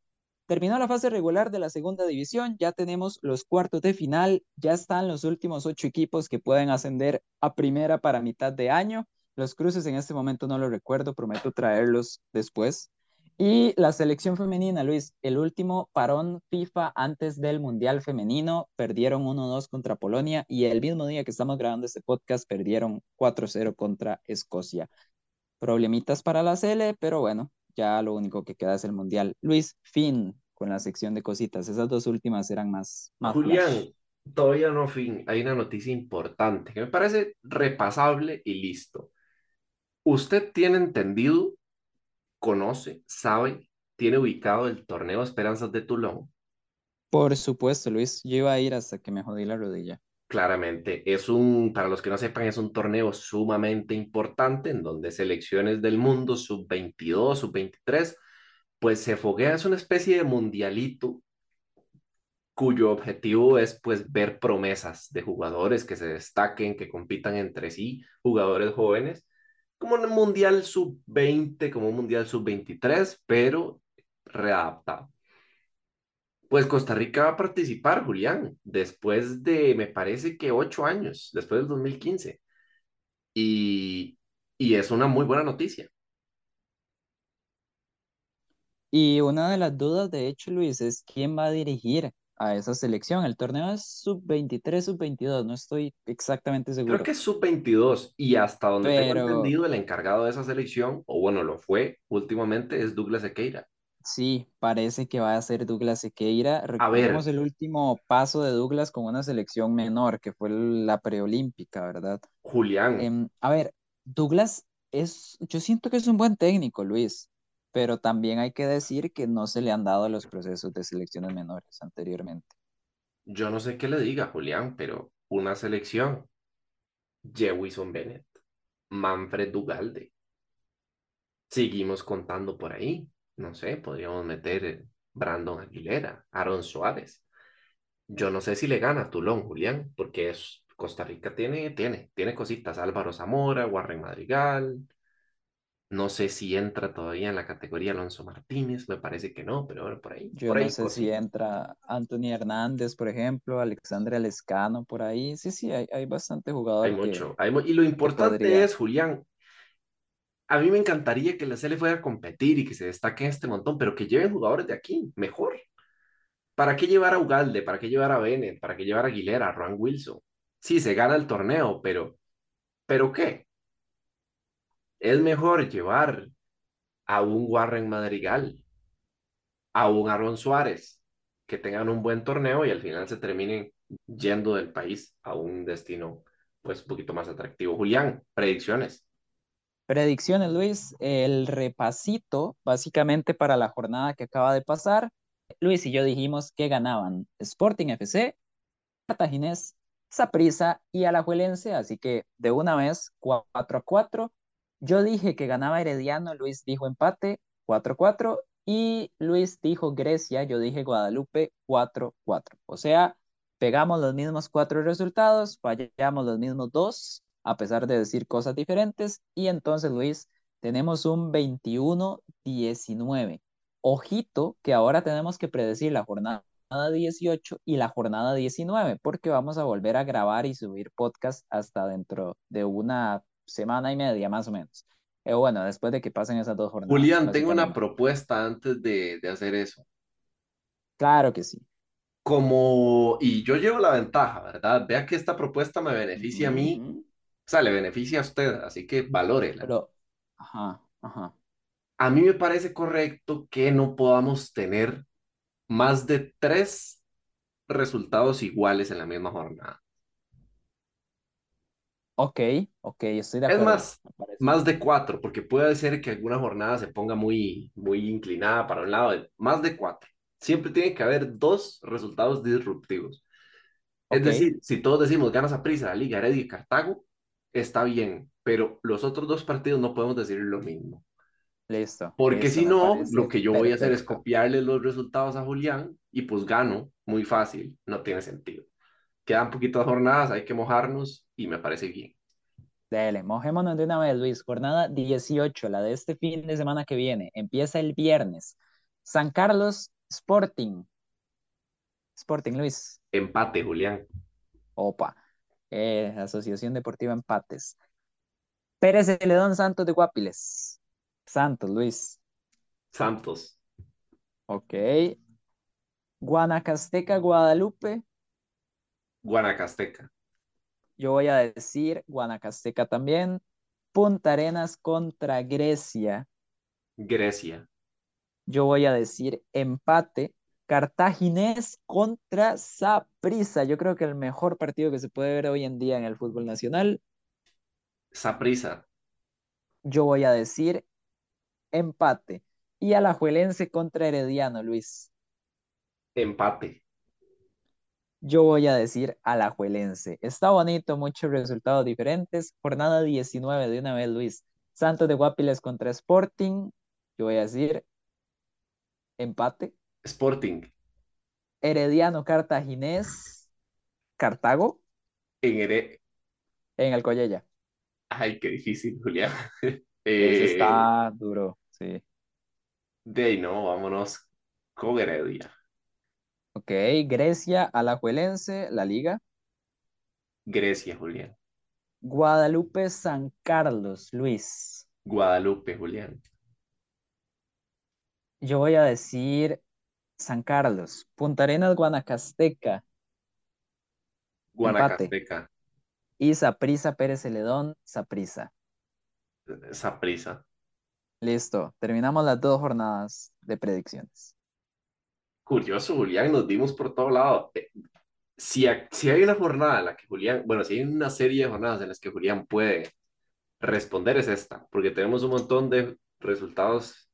terminó la fase regular de la segunda división, ya tenemos los cuartos de final, ya están los últimos ocho equipos que pueden ascender a primera para mitad de año. Los cruces en este momento no lo recuerdo, prometo traerlos después. Y la selección femenina, Luis, el último parón FIFA antes del Mundial Femenino, perdieron 1-2 contra Polonia y el mismo día que estamos grabando este podcast, perdieron 4-0 contra Escocia. Problemitas para la Sele, pero bueno, ya lo único que queda es el Mundial. Luis, fin con la sección de cositas. Esas dos últimas eran más, más Julián, flash. Todavía no, fin. Hay una noticia importante que me parece repasable y listo. ¿Usted tiene entendido, conoce, sabe, tiene ubicado el torneo Esperanzas de Toulon? Por supuesto, Luis, yo iba a ir hasta que me jodí la rodilla. Claramente, es un, para los que no sepan, es un torneo sumamente importante en donde selecciones del mundo, sub 22, sub 23, pues se foguea, es una especie de mundialito cuyo objetivo es pues ver promesas de jugadores que se destaquen, que compitan entre sí, jugadores jóvenes, como un mundial sub 20, como un mundial sub 23, pero readaptado. Pues Costa Rica va a participar, Julián, después de, me parece que ocho años, después del 2015. Y, y es una muy buena noticia. Y una de las dudas, de hecho, Luis, es quién va a dirigir a esa selección. El torneo es sub-23, sub-22, no estoy exactamente Creo seguro. que es sub-22 y hasta donde tengo Pero entendido, el encargado de esa selección, o bueno, lo fue últimamente, es Douglas Equeira. sí, parece que va a ser Douglas Sequeira. A Recordemos el último paso de Douglas con una selección menor, que fue la preolímpica, ¿verdad? Julián, Em, a ver, Douglas es, yo siento que es un buen técnico, Luis, pero también hay que decir que no se le han dado los procesos de selecciones menores anteriormente. yo no sé qué le diga, Julián, pero una selección, Jewison Bennett, Manfred Dugalde, seguimos contando por ahí, no sé, podríamos meter Brandon Aguilera, Aaron Suárez. Yo no sé si le gana a Tulón, Julián, porque Costa Rica tiene, tiene, tiene cositas, Álvaro Zamora, Warren Madrigal, no sé si entra todavía en la categoría Alonso Martínez, me parece que no, pero bueno, por ahí, Yo por no ahí sé si entra Anthony Hernández, por ejemplo, Alexandre Lescano por ahí. Sí, sí, hay, hay bastante Hay jugador que, mucho, hay y lo importante podría. es, Julián, a mí me encantaría que la CL fuera a competir y que se destaque este montón, pero que lleven jugadores de aquí, mejor. ¿Para qué llevar a Ugalde? ¿Para qué llevar a Bennett? ¿Para qué llevar a Aguilera, a Ron Wilson? Sí, se gana el torneo, pero, ¿pero qué? Es mejor llevar a un Warren Madrigal, a un Aaron Suárez, que tengan un buen torneo y al final se terminen yendo del país a un destino pues un poquito más atractivo. Julián, predicciones. Predicciones, Luis. El repasito, básicamente para la jornada que acaba de pasar. Luis y yo dijimos que ganaban Sporting FC, Cartaginés, Saprissa y Alajuelense, así que de una vez 4 a 4. Yo dije que ganaba Herediano, Luis dijo empate 4 a 4 y Luis dijo Grecia, yo dije Guadalupe 4 a 4. O sea, pegamos los mismos cuatro resultados, fallamos los mismos dos, a pesar de decir cosas diferentes y entonces Luis, tenemos un 21-19. Ojito que ahora tenemos que predecir la jornada 18 y la jornada 19, porque vamos a volver a grabar y subir podcast hasta dentro de una semana y media, más o menos. Eh, bueno, después de que pasen esas dos jornadas, Julián, tengo una propuesta antes de, de hacer eso. Claro que sí. Como, y yo llevo la ventaja, ¿verdad? Vea que esta propuesta me beneficia a mí, o sea, le beneficia a usted, así que valórela. Pero, ajá, ajá. A mí me parece correcto que no podamos tener más de tres resultados iguales en la misma jornada. Ok, ok, estoy de Es acuerdo, más, parece más bien. de cuatro, porque puede ser que alguna jornada se ponga muy, muy inclinada para un lado. Más de cuatro. Siempre tiene que haber dos resultados disruptivos. Es Ok, decir, si todos decimos ganas a prisa la Liga Heredia y Cartago, está bien, pero los otros dos partidos no podemos decir lo mismo. listo, Porque listo, si no, lo que yo voy a hacer es copiarle los resultados a Julián y pues gano muy fácil. No tiene sentido. Quedan poquitas jornadas, hay que mojarnos y me parece bien. Dele, mojémonos de una vez, Luis. Jornada 18, la de este fin de semana que viene. Empieza el viernes. San Carlos Sporting. Sporting, Luis. Empate, Julián. Opa. Eh, Asociación Deportiva Empates. Pérez Celedón Santos de Guapiles. Santos, Luis. Santos, Ok. Guanacasteca, Guadalupe. Guanacasteca, Yo voy a decir Guanacasteca también. Punta Arenas contra Grecia. Grecia, Yo voy a decir empate. Cartaginés contra Saprissa. Yo creo que el mejor partido que se puede ver hoy en día en el fútbol nacional. Saprisa. Yo voy a decir empate. Y Alajuelense contra Herediano, Luis. Empate. Yo voy a decir Alajuelense. Está bonito, muchos resultados diferentes. Jornada 19 de una vez, Luis. Santos de Guapiles contra Sporting. Yo voy a decir empate. Sporting. Herediano Cartaginés. Cartago. En Here... En Alcoyella. Ay, qué difícil, Julián. [laughs] Ese está duro, sí. De ahí no, vámonos con Heredia. Ok, Grecia, Alajuelense, la liga. Grecia, Julián. Guadalupe, San Carlos, Luis. Guadalupe, Julián. Yo voy a decir San Carlos. Punta Arenas, Guanacasteca. Guanacasteca. Y Saprisa Pérez Celedón, Saprisa. Saprisa. Listo, terminamos las dos jornadas de predicciones. Curioso, Julián, nos dimos por todo lado. Eh, si, si hay una jornada en la que Julián, bueno, si hay una serie de jornadas en las que Julián puede responder es esta, porque tenemos un montón de resultados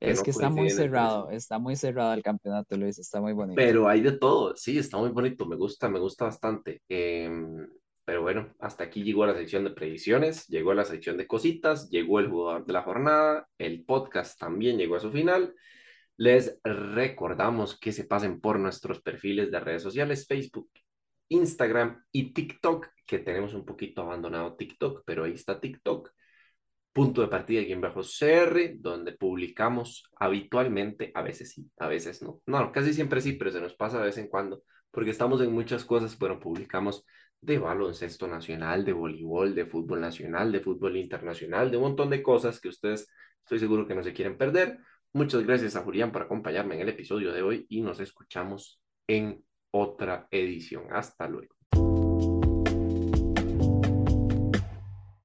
es que está muy cerrado, está muy cerrado el campeonato, Luis, está muy bonito. Pero hay de todo, sí, está muy bonito, me gusta, me gusta bastante. Em, pero bueno, hasta aquí llegó la sección de predicciones, llegó la sección de cositas, llegó el jugador de la jornada, el podcast también llegó a su final. Les recordamos que se pasen por nuestros perfiles de redes sociales, Facebook, Instagram y TikTok, que tenemos un poquito abandonado TikTok, pero ahí está TikTok punto de partida aquí en bajo CR, donde publicamos habitualmente, a veces sí, a veces no. No, casi siempre sí, pero se nos pasa de vez en cuando, porque estamos en muchas cosas, bueno, publicamos de baloncesto nacional, de voleibol, de fútbol nacional, de fútbol internacional, de un montón de cosas que ustedes estoy seguro que no se quieren perder. Muchas gracias a Julián por acompañarme en el episodio de hoy y nos escuchamos en otra edición. Hasta luego.